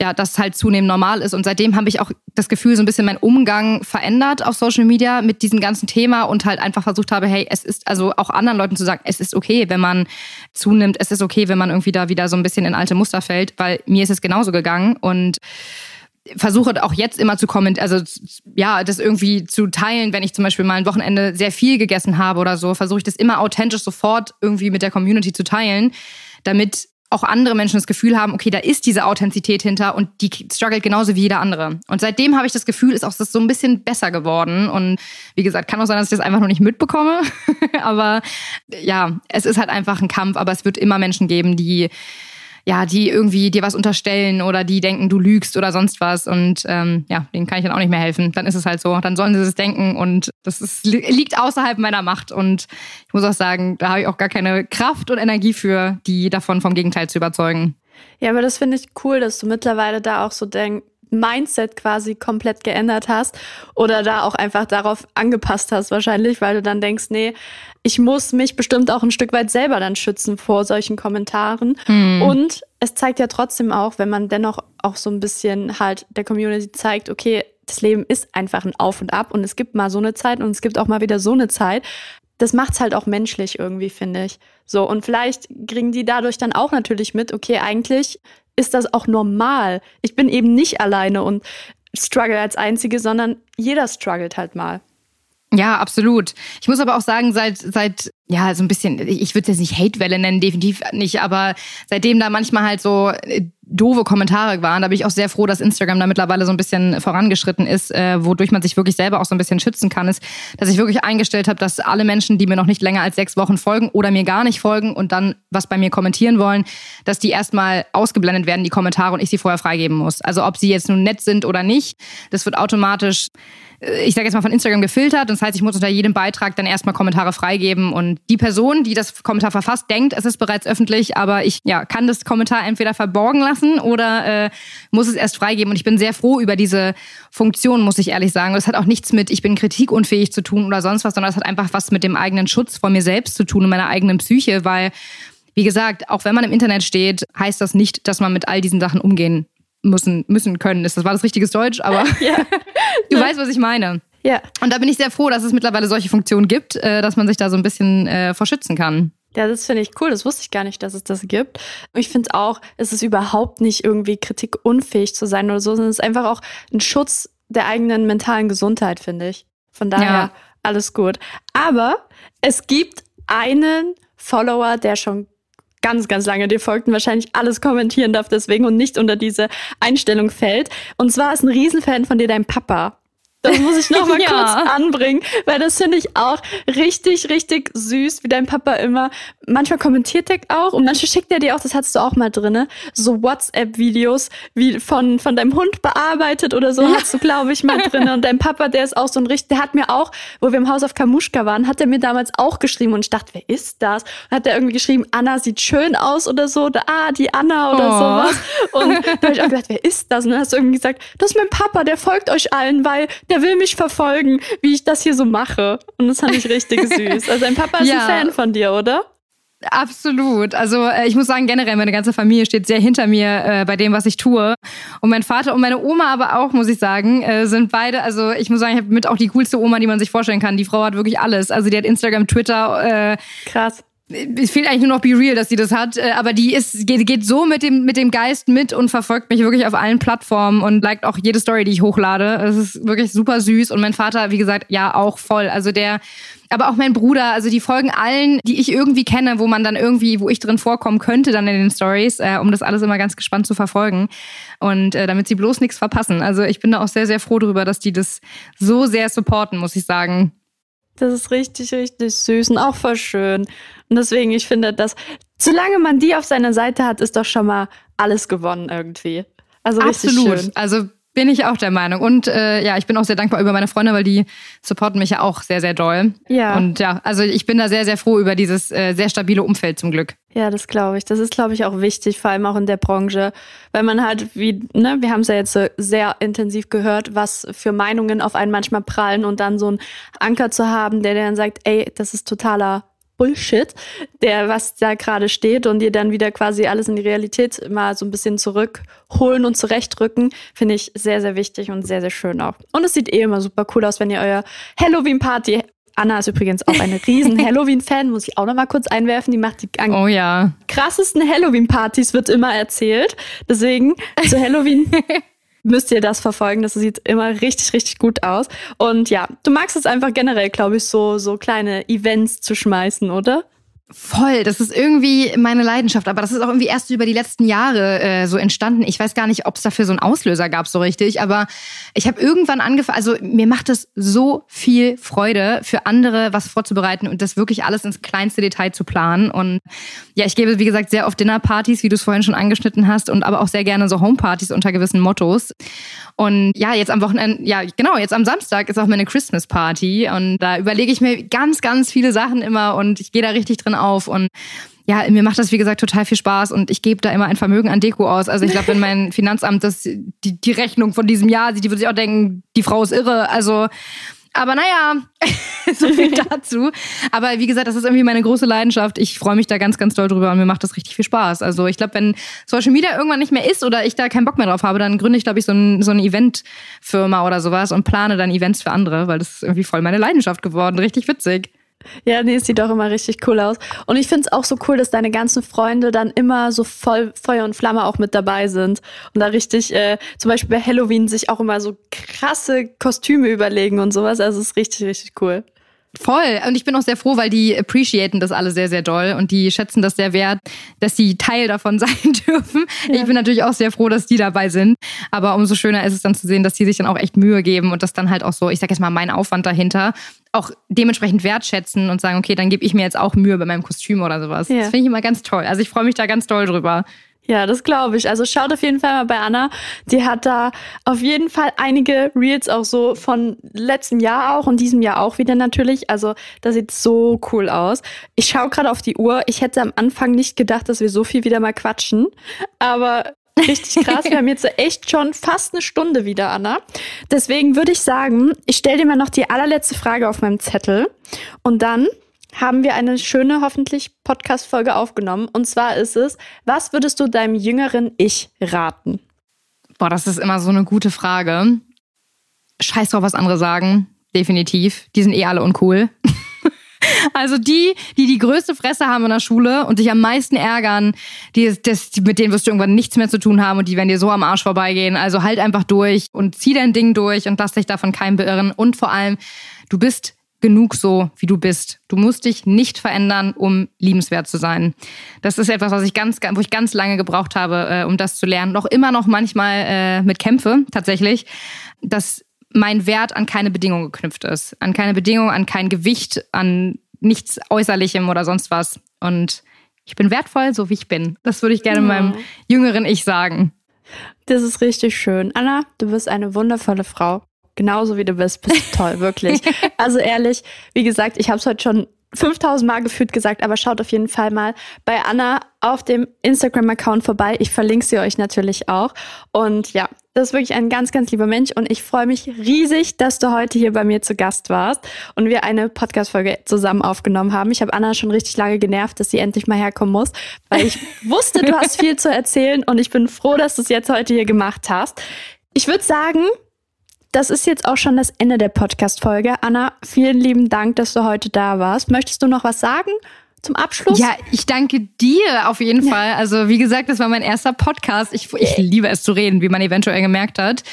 ja, das halt zunehmend normal ist. Und seitdem habe ich auch das Gefühl, so ein bisschen mein Umgang verändert auf Social Media mit diesem ganzen Thema und halt einfach versucht habe, hey, es ist also auch anderen Leuten zu sagen, es ist okay, wenn man zunimmt, es ist okay, wenn man irgendwie da wieder so ein bisschen in alte Muster fällt, weil mir ist es genauso gegangen und versuche auch jetzt immer zu kommentieren, also ja, das irgendwie zu teilen, wenn ich zum Beispiel mal ein Wochenende sehr viel gegessen habe oder so, versuche ich das immer authentisch sofort irgendwie mit der Community zu teilen, damit auch andere Menschen das Gefühl haben, okay, da ist diese Authentizität hinter und die struggelt genauso wie jeder andere. Und seitdem habe ich das Gefühl, ist auch das so ein bisschen besser geworden. Und wie gesagt, kann auch sein, dass ich das einfach noch nicht mitbekomme. [LAUGHS] aber ja, es ist halt einfach ein Kampf, aber es wird immer Menschen geben, die ja, die irgendwie dir was unterstellen oder die denken, du lügst oder sonst was. Und ähm, ja, denen kann ich dann auch nicht mehr helfen. Dann ist es halt so. Dann sollen sie es denken und das ist, liegt außerhalb meiner Macht. Und ich muss auch sagen, da habe ich auch gar keine Kraft und Energie für, die davon vom Gegenteil zu überzeugen. Ja, aber das finde ich cool, dass du mittlerweile da auch so denkst, Mindset quasi komplett geändert hast oder da auch einfach darauf angepasst hast wahrscheinlich, weil du dann denkst, nee, ich muss mich bestimmt auch ein Stück weit selber dann schützen vor solchen Kommentaren. Mhm. Und es zeigt ja trotzdem auch, wenn man dennoch auch so ein bisschen halt der Community zeigt, okay, das Leben ist einfach ein Auf und Ab und es gibt mal so eine Zeit und es gibt auch mal wieder so eine Zeit. Das macht's halt auch menschlich irgendwie, finde ich. So, und vielleicht kriegen die dadurch dann auch natürlich mit, okay, eigentlich ist das auch normal. Ich bin eben nicht alleine und struggle als Einzige, sondern jeder struggelt halt mal. Ja, absolut. Ich muss aber auch sagen, seit, seit, ja, so ein bisschen, ich würde es jetzt nicht Hatewelle nennen, definitiv nicht, aber seitdem da manchmal halt so äh, doofe Kommentare waren, da bin ich auch sehr froh, dass Instagram da mittlerweile so ein bisschen vorangeschritten ist, äh, wodurch man sich wirklich selber auch so ein bisschen schützen kann, ist, dass ich wirklich eingestellt habe, dass alle Menschen, die mir noch nicht länger als sechs Wochen folgen oder mir gar nicht folgen und dann was bei mir kommentieren wollen, dass die erstmal ausgeblendet werden, die Kommentare, und ich sie vorher freigeben muss. Also ob sie jetzt nun nett sind oder nicht, das wird automatisch ich sage jetzt mal von Instagram gefiltert. Das heißt, ich muss unter jedem Beitrag dann erstmal Kommentare freigeben. Und die Person, die das Kommentar verfasst, denkt, es ist bereits öffentlich, aber ich ja, kann das Kommentar entweder verborgen lassen oder äh, muss es erst freigeben. Und ich bin sehr froh über diese Funktion, muss ich ehrlich sagen. Das hat auch nichts mit, ich bin kritikunfähig zu tun oder sonst was, sondern es hat einfach was mit dem eigenen Schutz vor mir selbst zu tun und meiner eigenen Psyche, weil wie gesagt, auch wenn man im Internet steht, heißt das nicht, dass man mit all diesen Sachen umgehen müssen, müssen können. Das war das richtiges Deutsch, aber [LAUGHS] ja. [LAUGHS] du weißt, was ich meine. Ja. Und da bin ich sehr froh, dass es mittlerweile solche Funktionen gibt, äh, dass man sich da so ein bisschen äh, verschützen kann. Ja, das finde ich cool. Das wusste ich gar nicht, dass es das gibt. Ich finde auch, es ist überhaupt nicht irgendwie kritikunfähig zu sein oder so, sondern es ist einfach auch ein Schutz der eigenen mentalen Gesundheit, finde ich. Von daher ja. alles gut. Aber es gibt einen Follower, der schon ganz, ganz lange dir folgt und wahrscheinlich alles kommentieren darf deswegen und nicht unter diese Einstellung fällt. Und zwar ist ein Riesenfan von dir dein Papa. Das muss ich noch mal ja. kurz anbringen, weil das finde ich auch richtig, richtig süß, wie dein Papa immer. Manchmal kommentiert er auch und manchmal schickt er dir auch, das hattest du auch mal drinne, so WhatsApp-Videos wie von, von deinem Hund bearbeitet oder so, ja. hast du, glaube ich, mal drinne. Und dein Papa, der ist auch so ein richtig, der hat mir auch, wo wir im Haus auf Kamuschka waren, hat er mir damals auch geschrieben und ich dachte, wer ist das? Und hat er irgendwie geschrieben, Anna sieht schön aus oder so, oder ah, die Anna oder oh. sowas. Und [LAUGHS] da habe ich auch gedacht, wer ist das? Und dann hast du irgendwie gesagt, das ist mein Papa, der folgt euch allen, weil der der will mich verfolgen, wie ich das hier so mache. Und das fand ich richtig [LAUGHS] süß. Also dein Papa ist ja. ein Fan von dir, oder? Absolut. Also äh, ich muss sagen, generell meine ganze Familie steht sehr hinter mir äh, bei dem, was ich tue. Und mein Vater und meine Oma aber auch, muss ich sagen, äh, sind beide, also ich muss sagen, ich habe mit auch die coolste Oma, die man sich vorstellen kann. Die Frau hat wirklich alles. Also die hat Instagram, Twitter. Äh, Krass es fehlt eigentlich nur noch Be Real, dass sie das hat, äh, aber die ist geht, geht so mit dem mit dem Geist mit und verfolgt mich wirklich auf allen Plattformen und liked auch jede Story, die ich hochlade. Es ist wirklich super süß und mein Vater, wie gesagt, ja auch voll. Also der aber auch mein Bruder, also die folgen allen, die ich irgendwie kenne, wo man dann irgendwie, wo ich drin vorkommen könnte dann in den Stories, äh, um das alles immer ganz gespannt zu verfolgen und äh, damit sie bloß nichts verpassen. Also ich bin da auch sehr sehr froh darüber, dass die das so sehr supporten, muss ich sagen. Das ist richtig, richtig süß und auch voll schön. Und deswegen, ich finde, dass solange man die auf seiner Seite hat, ist doch schon mal alles gewonnen irgendwie. Also Absolut. schön. Also bin ich auch der Meinung. Und äh, ja, ich bin auch sehr dankbar über meine Freunde, weil die supporten mich ja auch sehr, sehr doll. Ja. Und ja, also ich bin da sehr, sehr froh über dieses äh, sehr stabile Umfeld zum Glück. Ja, das glaube ich. Das ist, glaube ich, auch wichtig, vor allem auch in der Branche, weil man halt, wie, ne, wir haben es ja jetzt sehr intensiv gehört, was für Meinungen auf einen manchmal prallen und dann so einen Anker zu haben, der dann sagt, ey, das ist totaler Bullshit, der was da gerade steht und ihr dann wieder quasi alles in die Realität mal so ein bisschen zurückholen und zurechtrücken, finde ich sehr, sehr wichtig und sehr, sehr schön auch. Und es sieht eh immer super cool aus, wenn ihr euer Halloween-Party Anna ist übrigens auch eine riesen [LAUGHS] Halloween-Fan, muss ich auch noch mal kurz einwerfen. Die macht die oh, ja. krassesten Halloween-Partys, wird immer erzählt. Deswegen zu Halloween [LAUGHS] müsst ihr das verfolgen. Das sieht immer richtig, richtig gut aus. Und ja, du magst es einfach generell, glaube ich, so, so kleine Events zu schmeißen, oder? Voll, das ist irgendwie meine Leidenschaft, aber das ist auch irgendwie erst über die letzten Jahre äh, so entstanden. Ich weiß gar nicht, ob es dafür so einen Auslöser gab so richtig, aber ich habe irgendwann angefangen, also mir macht es so viel Freude, für andere was vorzubereiten und das wirklich alles ins kleinste Detail zu planen. Und ja, ich gebe, wie gesagt, sehr oft Dinnerpartys, wie du es vorhin schon angeschnitten hast, und aber auch sehr gerne so Homepartys unter gewissen Mottos. Und ja, jetzt am Wochenende, ja, genau, jetzt am Samstag ist auch meine Christmas Party und da überlege ich mir ganz, ganz viele Sachen immer und ich gehe da richtig drin auf und ja, mir macht das, wie gesagt, total viel Spaß und ich gebe da immer ein Vermögen an Deko aus. Also ich glaube, wenn mein [LAUGHS] Finanzamt das, die, die Rechnung von diesem Jahr sieht, die würde sich auch denken, die Frau ist irre. Also aber naja, [LAUGHS] so viel [LAUGHS] dazu. Aber wie gesagt, das ist irgendwie meine große Leidenschaft. Ich freue mich da ganz, ganz doll drüber und mir macht das richtig viel Spaß. Also ich glaube, wenn Social Media irgendwann nicht mehr ist oder ich da keinen Bock mehr drauf habe, dann gründe ich, glaube ich, so, ein, so eine Eventfirma oder sowas und plane dann Events für andere, weil das ist irgendwie voll meine Leidenschaft geworden. Richtig witzig. Ja, nee, es sieht doch immer richtig cool aus. Und ich finde es auch so cool, dass deine ganzen Freunde dann immer so voll Feuer und Flamme auch mit dabei sind. Und da richtig, äh, zum Beispiel bei Halloween, sich auch immer so krasse Kostüme überlegen und sowas. Also es ist richtig, richtig cool. Voll. Und ich bin auch sehr froh, weil die appreciaten das alle sehr, sehr doll und die schätzen das sehr wert, dass sie Teil davon [LAUGHS] sein dürfen. Ja. Ich bin natürlich auch sehr froh, dass die dabei sind. Aber umso schöner ist es dann zu sehen, dass die sich dann auch echt Mühe geben und das dann halt auch so, ich sag jetzt mal, mein Aufwand dahinter auch dementsprechend wertschätzen und sagen, okay, dann gebe ich mir jetzt auch Mühe bei meinem Kostüm oder sowas. Ja. Das finde ich immer ganz toll. Also ich freue mich da ganz doll drüber. Ja, das glaube ich. Also schaut auf jeden Fall mal bei Anna. Die hat da auf jeden Fall einige Reels auch so von letztem Jahr auch und diesem Jahr auch wieder natürlich. Also das sieht so cool aus. Ich schaue gerade auf die Uhr. Ich hätte am Anfang nicht gedacht, dass wir so viel wieder mal quatschen. Aber richtig [LAUGHS] krass. Wir haben jetzt echt schon fast eine Stunde wieder, Anna. Deswegen würde ich sagen, ich stelle dir mal noch die allerletzte Frage auf meinem Zettel. Und dann haben wir eine schöne, hoffentlich Podcast-Folge aufgenommen. Und zwar ist es, was würdest du deinem jüngeren Ich raten? Boah, das ist immer so eine gute Frage. Scheiß drauf, was andere sagen. Definitiv. Die sind eh alle uncool. [LAUGHS] Also die, die die größte Fresse haben in der Schule und sich am meisten ärgern, die, das, mit denen wirst du irgendwann nichts mehr zu tun haben und die werden dir so am Arsch vorbeigehen. Also halt einfach durch und zieh dein Ding durch und lass dich davon keinem beirren. Und vor allem, du bist genug so, wie du bist. Du musst dich nicht verändern, um liebenswert zu sein. Das ist etwas, was ich ganz, wo ich ganz lange gebraucht habe, äh, um das zu lernen. Noch immer noch manchmal äh, mit Kämpfe tatsächlich, dass mein Wert an keine Bedingung geknüpft ist. An keine Bedingung, an kein Gewicht, an nichts Äußerlichem oder sonst was. Und ich bin wertvoll, so wie ich bin. Das würde ich gerne ja. meinem jüngeren Ich sagen. Das ist richtig schön. Anna, du bist eine wundervolle Frau genauso wie du bist, bist du toll, wirklich. [LAUGHS] Also ehrlich, wie gesagt, ich habe es heute schon 5000 Mal gefühlt gesagt, aber schaut auf jeden Fall mal bei Anna auf dem Instagram-Account vorbei. Ich verlinke sie euch natürlich auch. Und ja, das ist wirklich ein ganz, ganz lieber Mensch und ich freue mich riesig, dass du heute hier bei mir zu Gast warst und wir eine Podcast-Folge zusammen aufgenommen haben. Ich habe Anna schon richtig lange genervt, dass sie endlich mal herkommen muss, weil ich [LAUGHS] wusste, du hast viel zu erzählen und ich bin froh, dass du es jetzt heute hier gemacht hast. Ich würde sagen, das ist jetzt auch schon das Ende der Podcast-Folge. Anna, vielen lieben Dank, dass du heute da warst. Möchtest du noch was sagen? zum Abschluss? Ja, ich danke dir auf jeden ja. Fall. Also wie gesagt, das war mein erster Podcast. Ich, ich liebe es zu reden, wie man eventuell gemerkt hat.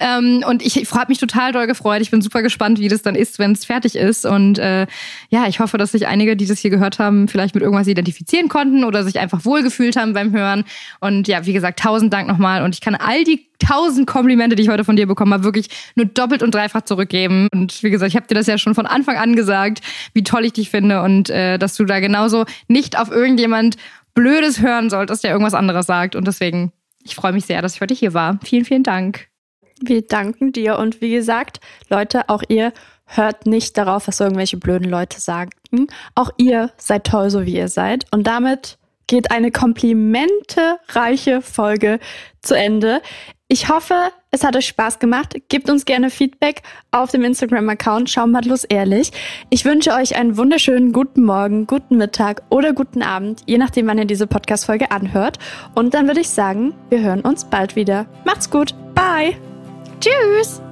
Ähm, und ich, ich habe mich total doll gefreut. Ich bin super gespannt, wie das dann ist, wenn es fertig ist. Und äh, ja, ich hoffe, dass sich einige, die das hier gehört haben, vielleicht mit irgendwas identifizieren konnten oder sich einfach wohlgefühlt haben beim Hören. Und ja, wie gesagt, tausend Dank nochmal. Und ich kann all die tausend Komplimente, die ich heute von dir bekommen habe, wirklich nur doppelt und dreifach zurückgeben. Und wie gesagt, ich habe dir das ja schon von Anfang an gesagt, wie toll ich dich finde und äh, dass du da genauso nicht auf irgendjemand Blödes hören solltest, der irgendwas anderes sagt. Und deswegen, ich freue mich sehr, dass ich heute hier war. Vielen, vielen Dank. Wir danken dir und wie gesagt, Leute, auch ihr hört nicht darauf, was irgendwelche blöden Leute sagen. Auch ihr seid toll, so wie ihr seid. Und damit geht eine komplimentereiche Folge zu Ende. Ich hoffe, es hat euch Spaß gemacht. Gebt uns gerne Feedback auf dem Instagram-Account Schaumbartlos ehrlich. Ich wünsche euch einen wunderschönen guten Morgen, guten Mittag oder guten Abend, je nachdem, wann ihr diese Podcast-Folge anhört. Und dann würde ich sagen, wir hören uns bald wieder. Macht's gut. Bye. Tschüss.